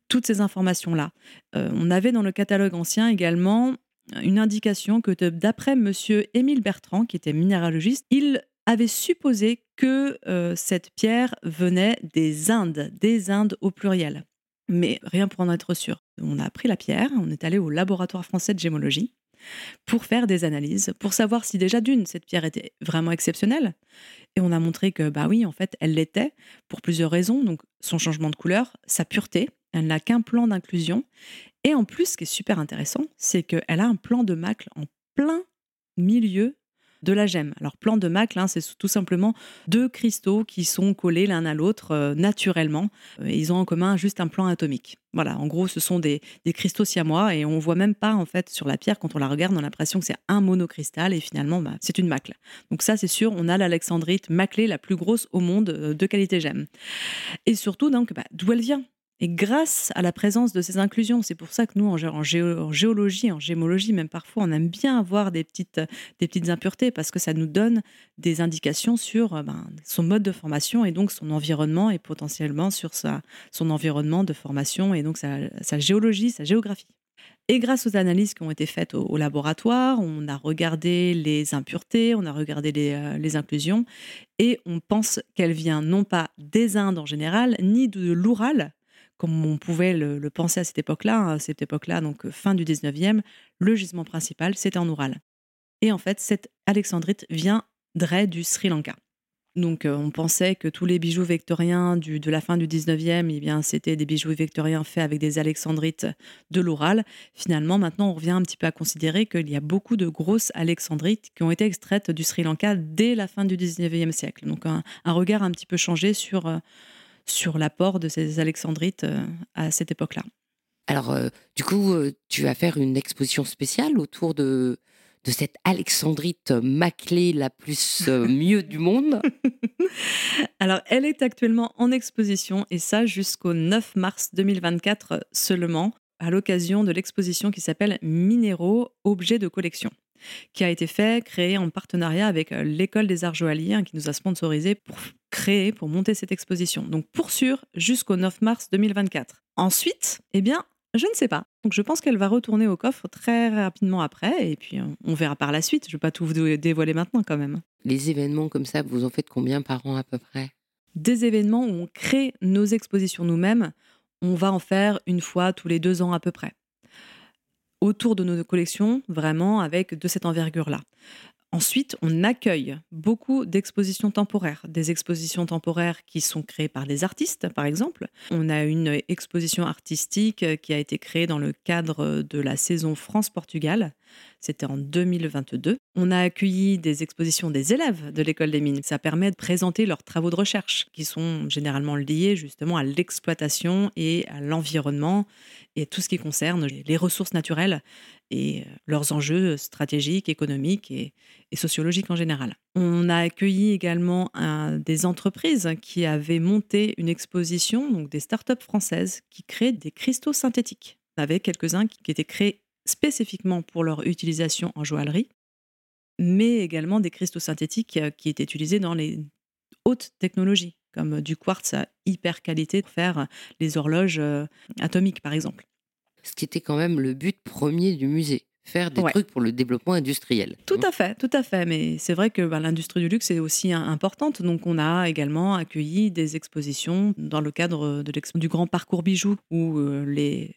toutes ces informations-là. Euh, on avait dans le catalogue ancien également une indication que d'après monsieur Émile Bertrand, qui était minéralogiste, il avait supposé que euh, cette pierre venait des Indes, des Indes au pluriel. Mais rien pour en être sûr. On a pris la pierre, on est allé au laboratoire français de gémologie pour faire des analyses, pour savoir si déjà d'une, cette pierre était vraiment exceptionnelle. Et on a montré que, bah oui, en fait, elle l'était pour plusieurs raisons. Donc, son changement de couleur, sa pureté, elle n'a qu'un plan d'inclusion. Et en plus, ce qui est super intéressant, c'est qu'elle a un plan de macle en plein milieu de la gemme. Alors, plan de Macle, hein, c'est tout simplement deux cristaux qui sont collés l'un à l'autre euh, naturellement. Euh, ils ont en commun juste un plan atomique. Voilà, en gros, ce sont des, cristaux siamois et on voit même pas, en fait, sur la pierre, quand on la regarde, on a l'impression que c'est un monocristal et finalement, bah, c'est une macle. Donc, ça, c'est sûr, on a l'alexandrite maclée la plus grosse au monde euh, de qualité gemme. Et surtout, donc, bah, d'où elle vient? Et grâce à la présence de ces inclusions, c'est pour ça que nous, en, géologie, en gémologie, même parfois, on aime bien avoir des petites, des petites impuretés parce que ça nous donne des indications sur euh, ben, son mode de formation et donc son environnement et potentiellement sur sa, son environnement de formation et donc sa, géologie, sa géographie. Et grâce aux analyses qui ont été faites au, laboratoire, on a regardé les impuretés, on a regardé les, euh, les inclusions, et on pense qu'elle vient non pas des Indes en général, ni de l'Oural, comme on pouvait le, penser à cette époque-là, à hein, cette époque-là, donc euh, fin du 19e, le gisement principal, c'était en Oural. Et en fait, cette alexandrite viendrait du Sri Lanka. Donc, euh, on pensait que tous les bijoux victoriens de la fin du 19e, eh c'était des bijoux victoriens faits avec des alexandrites de l'Oural. Finalement, maintenant, on revient un petit peu à considérer qu'il y a beaucoup de grosses alexandrites qui ont été extraites du Sri Lanka dès la fin du 19e siècle. Donc, un, regard un petit peu changé sur, euh, sur l'apport de ces alexandrites euh, à cette époque-là. Alors, euh, du coup, euh, tu vas faire une exposition spéciale autour de, de cette alexandrite maclée la plus mieux du monde Alors, elle est actuellement en exposition et ça jusqu'au 9 mars 2024 seulement, à l'occasion de l'exposition qui s'appelle Minéraux, objets de collection qui a été fait, créé en partenariat avec l'école des arts joailliers hein, qui nous a sponsorisé pour créer, pour monter cette exposition. Donc pour sûr, jusqu'au 9 mars 2024. Ensuite, eh bien, je ne sais pas. Donc je pense qu'elle va retourner au coffre très rapidement après, et puis on verra par la suite. Je ne vais pas tout vous dévoiler maintenant quand même. Les événements comme ça, vous en faites combien par an à peu près? Des événements où on crée nos expositions nous-mêmes, on va en faire une fois tous les deux ans à peu près autour de nos collections, vraiment avec de cette envergure-là. Ensuite, on accueille beaucoup d'expositions temporaires, des expositions temporaires qui sont créées par des artistes, par exemple. On a une exposition artistique qui a été créée dans le cadre de la saison France-Portugal. C'était en 2022. On a accueilli des expositions des élèves de l'école des mines. Ça permet de présenter leurs travaux de recherche, qui sont généralement liés justement à l'exploitation et à l'environnement et tout ce qui concerne les ressources naturelles et leurs enjeux stratégiques, économiques et, sociologiques en général. On a accueilli également des entreprises qui avaient monté une exposition, donc des startups françaises qui créent des cristaux synthétiques. On avait quelques-uns qui étaient créés spécifiquement pour leur utilisation en joaillerie, mais également des cristaux synthétiques qui étaient utilisés dans les hautes technologies, comme du quartz à hyper qualité pour faire les horloges atomiques, par exemple ce qui était quand même le but premier du musée faire des trucs pour le développement industriel. Tout à fait, tout à fait. Mais c'est vrai que bah, l'industrie du luxe est aussi importante. Donc, on a également accueilli des expositions dans le cadre de du grand parcours bijoux où euh, les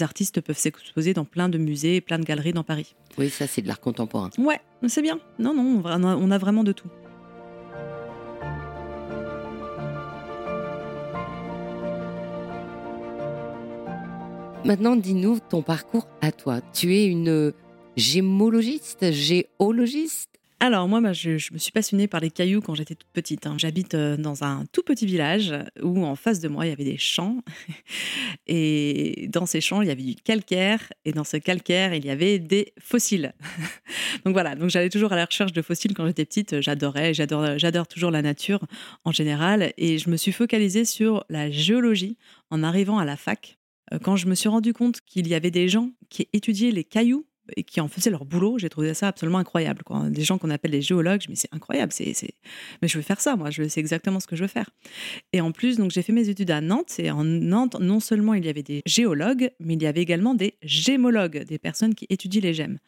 artistes peuvent s'exposer dans plein de musées et plein de galeries dans Paris. Oui, ça, c'est de l'art contemporain. Ouais, c'est bien. Non, non, on a vraiment de tout. Maintenant, dis-nous ton parcours à toi. Tu es une gémologiste, géologiste? Alors moi, bah, je, me suis passionnée par les cailloux quand j'étais toute petite. Hein. J'habite euh, dans un tout petit village où en face de moi, il y avait des champs. Et dans ces champs, il y avait du calcaire. Et dans ce calcaire, il y avait des fossiles. donc voilà, donc j'allais toujours à la recherche de fossiles quand j'étais petite. J'adorais, j'adore, j'adore toujours la nature en général. Et je me suis focalisée sur la géologie en arrivant à la fac quand je me suis rendu compte qu'il y avait des gens qui étudiaient les cailloux et qui en faisaient leur boulot. J'ai trouvé ça absolument incroyable. Des gens qu'on appelle les géologues, je me dis, c'est incroyable, mais je veux faire ça, moi, je sais exactement ce que je veux faire. Et en plus, donc j'ai fait mes études à Nantes, et en Nantes, non seulement il y avait des géologues, mais il y avait également des gémologues, des personnes qui étudient les gemmes.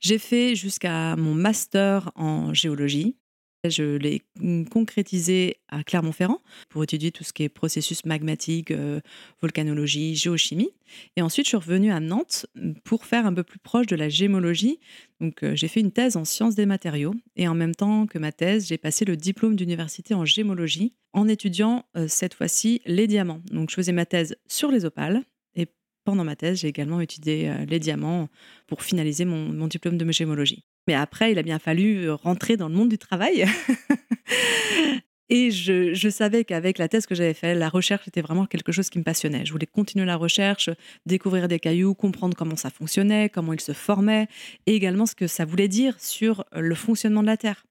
J'ai fait jusqu'à mon master en géologie, je l'ai concrétisé à Clermont-Ferrand pour étudier tout ce qui est processus magmatique, euh, volcanologie, géochimie. Et ensuite, je suis revenue à Nantes pour faire un peu plus proche de la gémologie. Donc, euh, j'ai fait une thèse en sciences des matériaux. Et en même temps que ma thèse, j'ai passé le diplôme d'université en gémologie en étudiant euh, cette fois-ci les diamants. Donc, je faisais ma thèse sur les opales et pendant ma thèse, j'ai également étudié les diamants pour finaliser mon, mon diplôme de gémologie. Mais après, il a bien fallu rentrer dans le monde du travail. Et je, savais qu'avec la thèse que j'avais faite, la recherche était vraiment quelque chose qui me passionnait. Je voulais continuer la recherche, découvrir des cailloux, comprendre comment ça fonctionnait, comment ils se formaient, et également ce que ça voulait dire sur le fonctionnement de la Terre.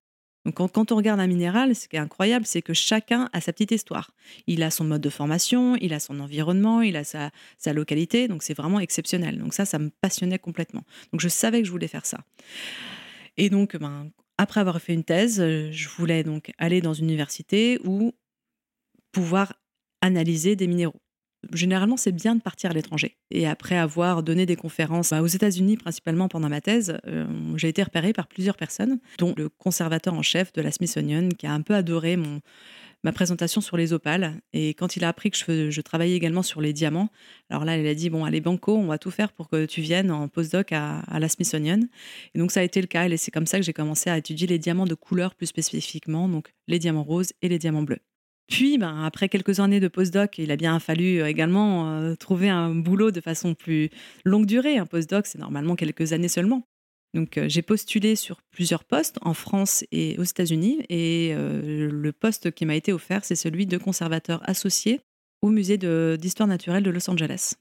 Donc quand, on regarde un minéral, ce qui est incroyable, c'est que chacun a sa petite histoire. Il a son mode de formation, il a son environnement, il a sa, sa localité, donc c'est vraiment exceptionnel. Donc ça, ça me passionnait complètement. Donc je savais que je voulais faire ça. Et donc, ben, après avoir fait une thèse, euh, je voulais donc aller dans une université où pouvoir analyser des minéraux. Généralement, c'est bien de partir à l'étranger. Et après avoir donné des conférences bah, aux États-Unis, principalement pendant ma thèse, euh, j'ai été repérée par plusieurs personnes, dont le conservateur en chef de la Smithsonian, qui a un peu adoré mon, ma présentation sur les opales. Et quand il a appris que je, travaillais également sur les diamants, alors là, il a dit Bon, allez, Banco, on va tout faire pour que tu viennes en postdoc à, à la Smithsonian. Et donc, ça a été le cas. Et c'est comme ça que j'ai commencé à étudier les diamants de couleur plus spécifiquement, donc les diamants roses et les diamants bleus. Puis, ben, après quelques années de postdoc, il a bien fallu euh, également euh, trouver un boulot de façon plus longue durée. Un postdoc, c'est normalement quelques années seulement. Donc euh, j'ai postulé sur plusieurs postes en France et aux États-Unis et euh, le poste qui m'a été offert, c'est celui de conservateur associé au musée d'histoire naturelle de Los Angeles.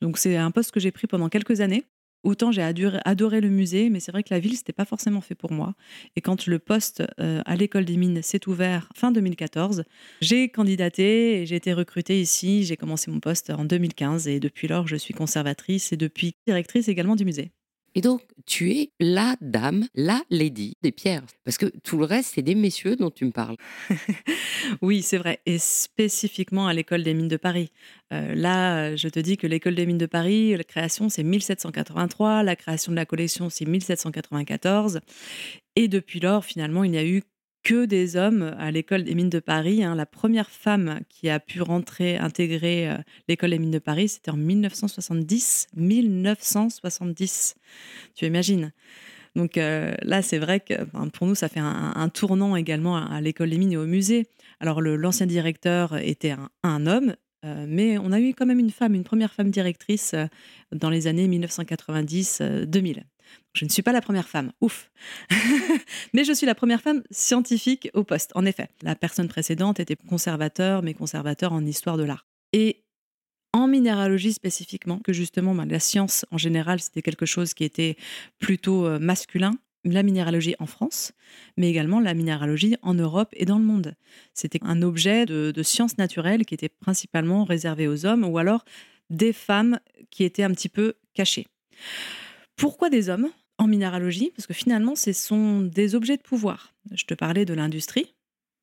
Donc c'est un poste que j'ai pris pendant quelques années. Autant j'ai adoré le musée, mais c'est vrai que la ville, n'était pas forcément fait pour moi. Et quand le poste euh, à l'école des mines s'est ouvert fin 2014, j'ai candidaté et j'ai été recrutée ici. J'ai commencé mon poste en 2015 et depuis lors, je suis conservatrice et depuis directrice également du musée. Et donc, tu es la dame, la lady des pierres. Parce que tout le reste, c'est des messieurs dont tu me parles. oui, c'est vrai. Et spécifiquement à l'école des mines de Paris. Euh, là, je te dis que l'école des mines de Paris, la création, c'est 1783. La création de la collection, c'est 1794. Et depuis lors, finalement, il n'y a eu que des hommes à l'école des mines de Paris. Hein. La première femme qui a pu rentrer, intégrer euh, l'école des mines de Paris, c'était en 1970. 1970. Tu imagines donc euh, là, c'est vrai que pour nous, ça fait un, tournant également à, l'école des mines et au musée. Alors l'ancien directeur était un, homme, euh, mais on a eu quand même une femme, une première femme directrice dans les années 1990-2000. Je ne suis pas la première femme, ouf. mais je suis la première femme scientifique au poste, en effet. La personne précédente était conservateur, mais conservateur en histoire de l'art. Et en minéralogie spécifiquement, que justement bah, la science en général, c'était quelque chose qui était plutôt euh, masculin, la minéralogie en France, mais également la minéralogie en Europe et dans le monde. C'était un objet de, de science naturelle qui était principalement réservé aux hommes ou alors des femmes qui étaient un petit peu cachées. Pourquoi des hommes en minéralogie? Parce que finalement, ce sont des objets de pouvoir. Je te parlais de l'industrie.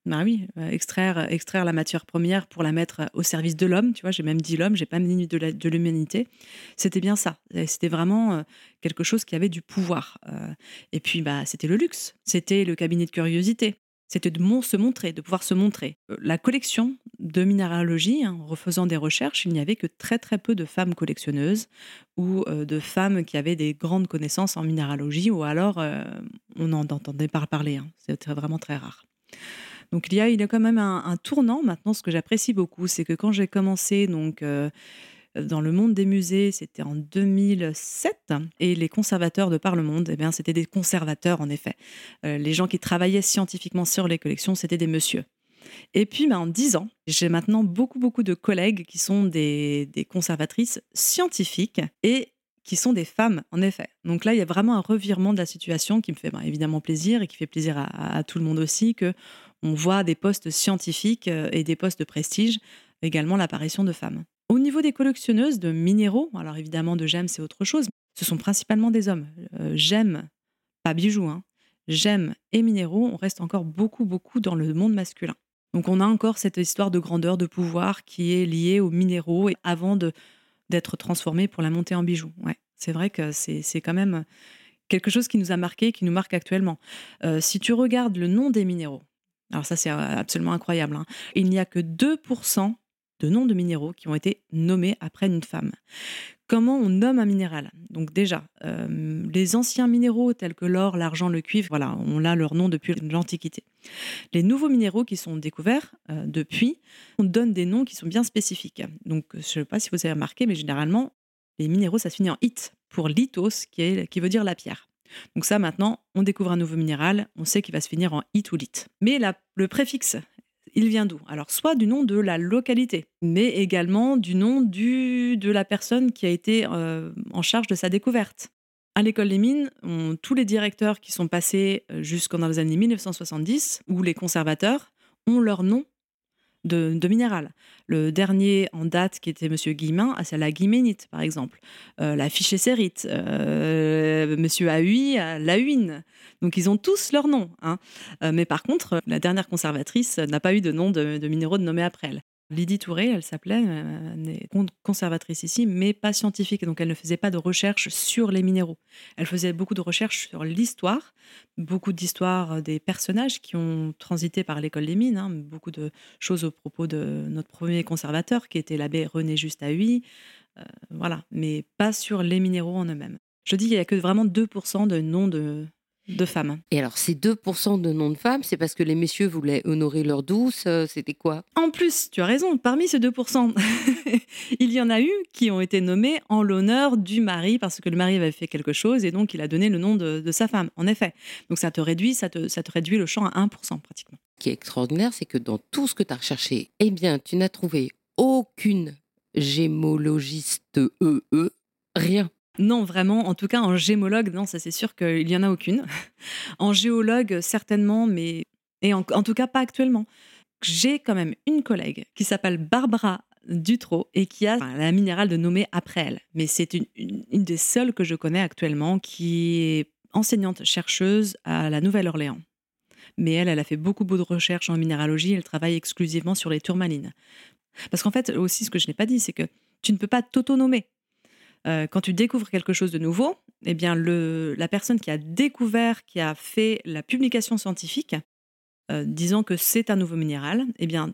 Ben oui, euh, extraire, extraire la matière première pour la mettre au service de l'homme, tu vois, j'ai même dit l'homme, j'ai pas mis de l'humanité. C'était bien ça. C'était vraiment euh, quelque chose qui avait du pouvoir. Euh, et puis, bah, c'était le luxe. C'était le cabinet de curiosité. C'était de se montrer, de pouvoir se montrer. Euh, la collection de minéralogie, hein, en refaisant des recherches, il n'y avait que très très peu de femmes collectionneuses ou euh, de femmes qui avaient des grandes connaissances en minéralogie, ou alors euh, on en entendait pas parler. Hein. C'était vraiment très rare. Donc il y a, il y a quand même un, un tournant maintenant. Ce que j'apprécie beaucoup, c'est que quand j'ai commencé donc dans le monde des musées, c'était en 2007. Et les conservateurs de par le monde, eh bien, c'était des conservateurs, en effet. Euh, les gens qui travaillaient scientifiquement sur les collections, c'était des messieurs. Et puis, ben, en dix ans, j'ai maintenant beaucoup, beaucoup de collègues qui sont des, conservatrices scientifiques et qui sont des femmes, en effet. Donc là, il y a vraiment un revirement de la situation qui me fait ben, évidemment plaisir et qui fait plaisir à, à tout le monde aussi que on voit des postes scientifiques euh, et des postes de prestige, également l'apparition de femmes. Au niveau des collectionneuses de minéraux, alors évidemment de gemmes c'est autre chose, ce sont principalement des hommes. j'aime, pas bijoux, hein, j'aime et minéraux, on reste encore beaucoup, beaucoup dans le monde masculin. Donc on a encore cette histoire de grandeur, de pouvoir qui est liée aux minéraux et avant d'être transformé pour la montée en bijoux. Ouais, c'est vrai que c'est quand même quelque chose qui nous a marqué, qui nous marque actuellement. Euh, si tu regardes le nom des minéraux, alors ça c'est absolument incroyable, hein, il n'y a que 2% de noms de minéraux qui ont été nommés après une femme. Comment on nomme un minéral? Donc déjà, euh, les anciens minéraux tels que l'or, l'argent, le cuivre, voilà, on a leur nom depuis l'Antiquité. Les nouveaux minéraux qui sont découverts euh, depuis, on donne des noms qui sont bien spécifiques. Donc je ne sais pas si vous avez remarqué, mais généralement, les minéraux, ça se finit en it pour lithos, qui, est, qui veut dire la pierre. Donc ça, maintenant, on découvre un nouveau minéral, on sait qu'il va se finir en it ou lit. Mais le préfixe, il vient d'où? Alors, soit du nom de la localité, mais également du nom du, de la personne qui a été euh, en charge de sa découverte. À l'école des mines, tous les directeurs qui sont passés euh, jusqu'en les années 1970, ou les conservateurs, ont leur nom de, minéral. Le dernier en date, qui était M. Guillemin, ah, c'est la guiménite, par exemple. Euh, la fichécérite, euh, M. Ahui, la huine. Donc, ils ont tous leur nom. Hein. Euh, mais par contre, la dernière conservatrice n'a pas eu de nom de, de minéraux nommé après elle. Lydie Touré, elle s'appelait, est conservatrice ici, mais pas scientifique. Donc elle ne faisait pas de recherche sur les minéraux. Elle faisait beaucoup de recherches sur l'histoire, beaucoup d'histoires des personnages qui ont transité par l'école des mines, hein, beaucoup de choses au propos de notre premier conservateur, qui était l'abbé René Huy. Euh, voilà, mais pas sur les minéraux en eux-mêmes. Je dis qu'il n'y a que vraiment 2% de noms de, de femmes. Et alors, ces 2% de noms de femmes, c'est parce que les messieurs voulaient honorer leur douce euh, C'était quoi? En plus, tu as raison, parmi ces 2%, il y en a eu qui ont été nommés en l'honneur du mari, parce que le mari avait fait quelque chose et donc il a donné le nom de, sa femme, en effet. Donc ça te réduit, ça te, ça te réduit le champ à 1% pratiquement. Ce qui est extraordinaire, c'est que dans tout ce que tu as recherché, eh bien, tu n'as trouvé aucune gémologiste EE, rien. Non, vraiment. En tout cas, en gémologue, non, ça c'est sûr qu'il n'y en a aucune. en géologue, certainement, mais. Et en, tout cas, pas actuellement. J'ai quand même une collègue qui s'appelle Barbara Dutro et qui a la minérale de nommer après elle. Mais c'est une, des seules que je connais actuellement qui est enseignante chercheuse à la Nouvelle-Orléans. Mais elle, elle a fait beaucoup, beaucoup de recherches en minéralogie. Elle travaille exclusivement sur les tourmalines. Parce qu'en fait, aussi, ce que je n'ai pas dit, c'est que tu ne peux pas t'autonomer. Euh, quand tu découvres quelque chose de nouveau, eh bien la personne qui a découvert, qui a fait la publication scientifique, euh, disant que c'est un nouveau minéral, eh bien,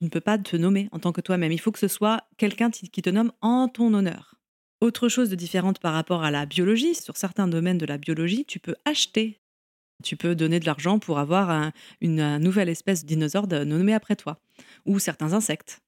tu ne peux pas te nommer en tant que toi-même. Il faut que ce soit quelqu'un qui te nomme en ton honneur. Autre chose de différente par rapport à la biologie, sur certains domaines de la biologie, tu peux acheter, tu peux donner de l'argent pour avoir une, nouvelle espèce de dinosaure nommée après toi, ou certains insectes.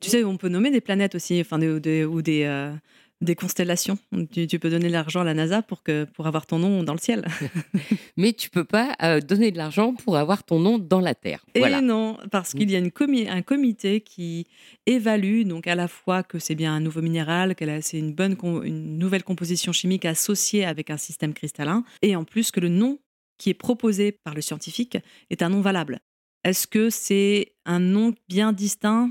Tu sais, on peut nommer des planètes aussi, enfin, ou des, euh, des constellations. Tu, peux donner de l'argent à la NASA pour, que, pour avoir ton nom dans le ciel. Mais tu peux pas euh, donner de l'argent pour avoir ton nom dans la Terre. Et non, parce qu'il y a une un comité qui évalue donc à la fois que c'est bien un nouveau minéral, que c'est une, bonne une nouvelle composition chimique associée avec un système cristallin, et en plus que le nom qui est proposé par le scientifique est un nom valable. Est-ce que c'est un nom bien distinct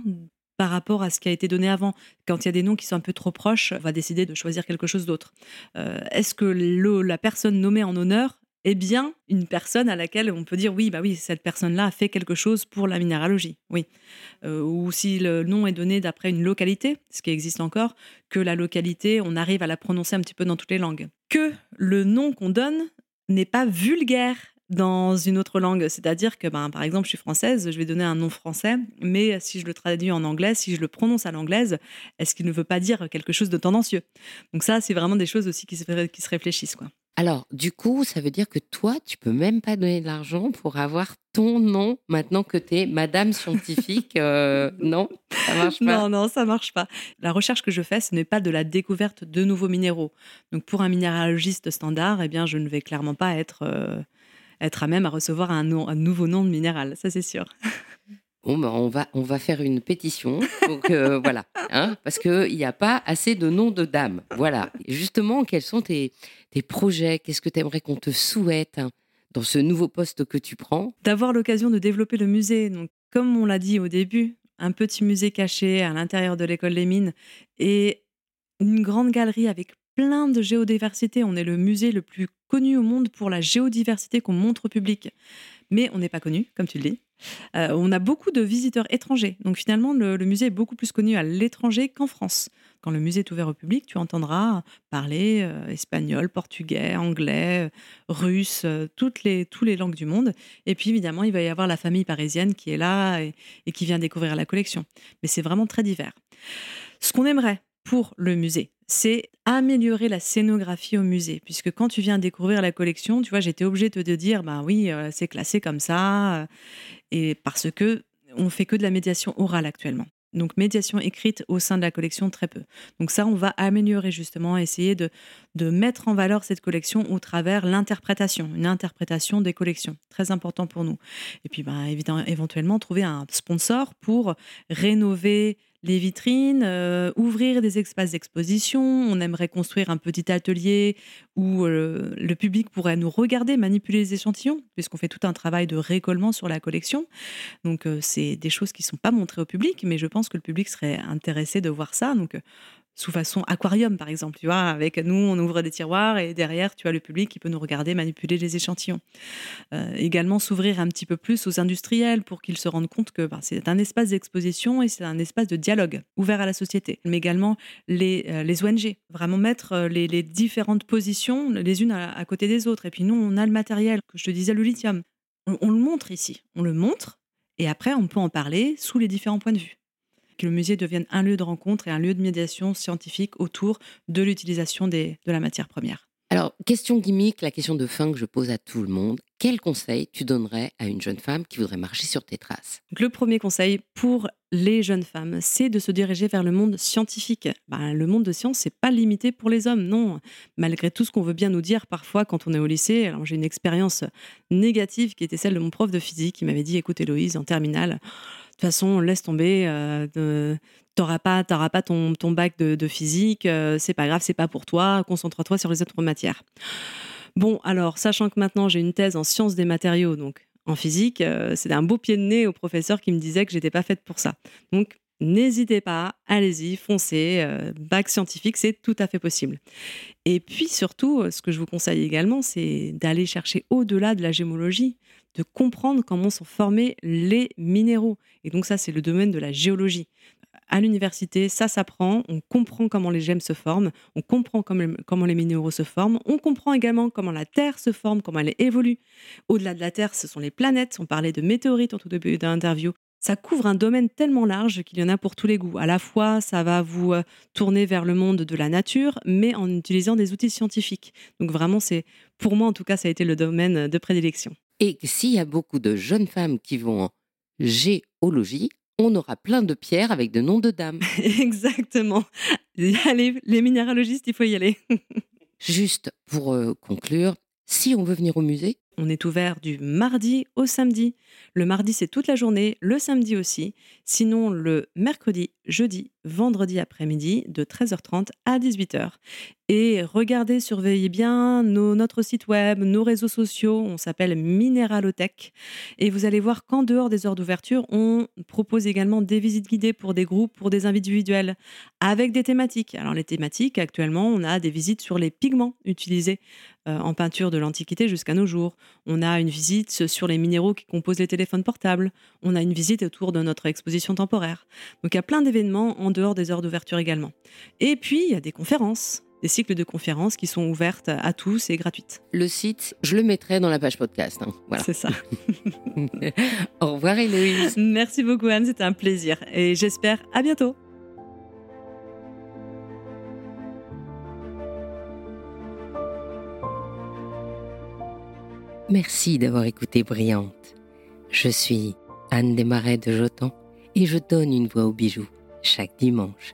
par rapport à ce qui a été donné avant. Quand il y a des noms qui sont un peu trop proches, on va décider de choisir quelque chose d'autre. Euh, est-ce que la personne nommée en honneur est bien une personne à laquelle on peut dire oui, bah oui, cette personne-là a fait quelque chose pour la minéralogie, oui. Euh, ou si le nom est donné d'après une localité, ce qui existe encore, que la localité, on arrive à la prononcer un petit peu dans toutes les langues. Que le nom qu'on donne n'est pas vulgaire dans une autre langue. C'est-à-dire que, ben, par exemple, je suis française, je vais donner un nom français, mais si je le traduis en anglais, si je le prononce à l'anglaise, est-ce qu'il ne veut pas dire quelque chose de tendancieux? Donc ça, c'est vraiment des choses aussi qui se, qui se réfléchissent. Quoi. Alors, du coup, ça veut dire que toi, tu peux même pas donner de l'argent pour avoir ton nom maintenant que tu es Madame scientifique. Euh, non, ça marche pas? Non, non, ça marche pas. La recherche que je fais, ce n'est pas de la découverte de nouveaux minéraux. Donc, pour un minéralogiste standard, eh bien, je ne vais clairement pas être euh, être à même à recevoir un, nouveau nom de minéral, ça c'est sûr. Bon, ben on, va, on va faire une pétition. Donc euh, voilà, hein, parce qu'il n'y a pas assez de noms de dames. Voilà. Justement, quels sont tes, tes projets? Qu'est-ce que tu aimerais qu'on te souhaite hein, dans ce nouveau poste que tu prends? D'avoir l'occasion de développer le musée. Donc, comme on l'a dit au début, un petit musée caché à l'intérieur de l'école des mines et une grande galerie avec plein de géodiversité. On est le musée le plus connu au monde pour la géodiversité qu'on montre au public. Mais on n'est pas connu, comme tu le dis. Euh, on a beaucoup de visiteurs étrangers. Donc finalement, le, musée est beaucoup plus connu à l'étranger qu'en France. Quand le musée est ouvert au public, tu entendras parler euh, espagnol, portugais, anglais, russe, euh, toutes les, les langues du monde. Et puis évidemment, il va y avoir la famille parisienne qui est là et, et qui vient découvrir la collection. Mais c'est vraiment très divers. Ce qu'on aimerait pour le musée, c'est améliorer la scénographie au musée. Puisque quand tu viens découvrir la collection, tu vois, j'étais obligée de te dire, bah oui, euh, c'est classé comme ça, euh, et parce que on fait que de la médiation orale actuellement. Donc médiation écrite au sein de la collection, très peu. Donc ça, on va améliorer justement, essayer de, de mettre en valeur cette collection au travers l'interprétation, une interprétation des collections, très important pour nous. Et puis bah, évidemment, éventuellement trouver un sponsor pour rénover les vitrines, euh, ouvrir des espaces d'exposition. On aimerait construire un petit atelier où euh, le public pourrait nous regarder, manipuler les échantillons, puisqu'on fait tout un travail de récollement sur la collection. Donc, euh, c'est des choses qui ne sont pas montrées au public, mais je pense que le public serait intéressé de voir ça. Donc, sous façon aquarium, par exemple. Tu vois, avec nous, on ouvre des tiroirs et derrière, tu as le public qui peut nous regarder manipuler les échantillons. Euh, également, s'ouvrir un petit peu plus aux industriels pour qu'ils se rendent compte que ben, c'est un espace d'exposition et c'est un espace de dialogue ouvert à la société. Mais également les, euh, les ONG, vraiment mettre euh, les, différentes positions les unes à, côté des autres. Et puis nous, on a le matériel, que je te disais, le lithium. on le montre ici, on le montre, et après, on peut en parler sous les différents points de vue que le musée devienne un lieu de rencontre et un lieu de médiation scientifique autour de l'utilisation de la matière première. Alors, question gimmick, la question de fin que je pose à tout le monde. Quel conseil tu donnerais à une jeune femme qui voudrait marcher sur tes traces? Le premier conseil pour les jeunes femmes, c'est de se diriger vers le monde scientifique. Ben, le monde de science, c'est pas limité pour les hommes, non. Malgré tout ce qu'on veut bien nous dire parfois quand on est au lycée. Alors, j'ai une expérience négative qui était celle de mon prof de physique qui m'avait dit "Écoute, Héloïse, en terminale, de toute façon, laisse tomber. Euh, T'auras pas, pas ton, bac de, physique. Euh, c'est pas grave, c'est pas pour toi. Concentre-toi sur les autres matières. Bon, alors, sachant que maintenant j'ai une thèse en sciences des matériaux, donc en physique, euh, c'était un beau pied de nez au professeur qui me disait que j'étais pas faite pour ça. Donc, n'hésitez pas, allez-y, foncez. Euh, bac scientifique, c'est tout à fait possible. Et puis surtout, ce que je vous conseille également, c'est d'aller chercher au-delà de la gémologie de comprendre comment sont formés les minéraux. Et donc ça, c'est le domaine de la géologie. À l'université, ça s'apprend, on comprend comment les gemmes se forment, on comprend comment les minéraux se forment, on comprend également comment la Terre se forme, comment elle évolue. Au-delà de la Terre, ce sont les planètes, on parlait de météorites en tout début d'interview. Ça couvre un domaine tellement large qu'il y en a pour tous les goûts. À la fois, ça va vous euh, tourner vers le monde de la nature, mais en utilisant des outils scientifiques. Donc vraiment, c'est pour moi en tout cas, ça a été le domaine de prédilection. Et s'il y a beaucoup de jeunes femmes qui vont en géologie, on aura plein de pierres avec de noms de dames. Exactement. Allez, les minéralogistes, il faut y aller. Juste pour euh, conclure, si on veut venir au musée, on est ouvert du mardi au samedi. Le mardi, c'est toute la journée, le samedi aussi. Sinon, le mercredi, jeudi, vendredi après-midi, de 13h30 à 18h. Et regardez, surveillez bien notre site web, nos réseaux sociaux. On s'appelle Mineralotech. Et vous allez voir qu'en dehors des heures d'ouverture, on propose également des visites guidées pour des groupes, pour des individuels, avec des thématiques. Alors, les thématiques, actuellement, on a des visites sur les pigments utilisés euh, en peinture de l'Antiquité jusqu'à nos jours. On a une visite sur les minéraux qui composent les téléphones portables. On a une visite autour de notre exposition temporaire. Donc il y a plein d'événements en dehors des heures d'ouverture également. Et puis il y a des conférences des cycles de conférences qui sont ouvertes à tous et gratuites. Le site, je le mettrai dans la page podcast. Hein. Voilà. C'est ça. Au revoir Héloïse. Merci beaucoup Anne, c'était un plaisir et j'espère à bientôt. Merci d'avoir écouté Brillante. Je suis Anne Desmarais de Jotan et je donne une voix aux bijoux chaque dimanche.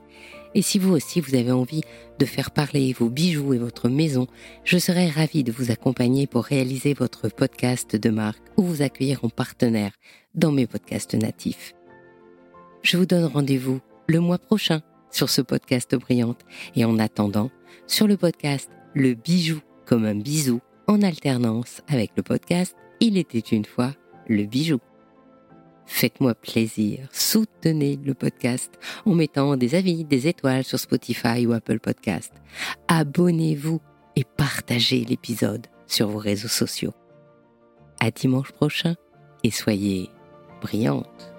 Et si vous aussi vous avez envie de faire parler vos bijoux et votre maison, je serai ravie de vous accompagner pour réaliser votre podcast de marque ou vous accueillir en partenaire dans mes podcasts natifs. Je vous donne rendez-vous le mois prochain sur ce podcast Brillante et en attendant sur le podcast Le bijou comme un bisou en alternance avec le podcast Il était une fois le bijou. Faites-moi plaisir, soutenez le podcast en mettant des avis, des étoiles sur Spotify ou Apple Podcast. Abonnez-vous et partagez l'épisode sur vos réseaux sociaux. À dimanche prochain et soyez brillantes.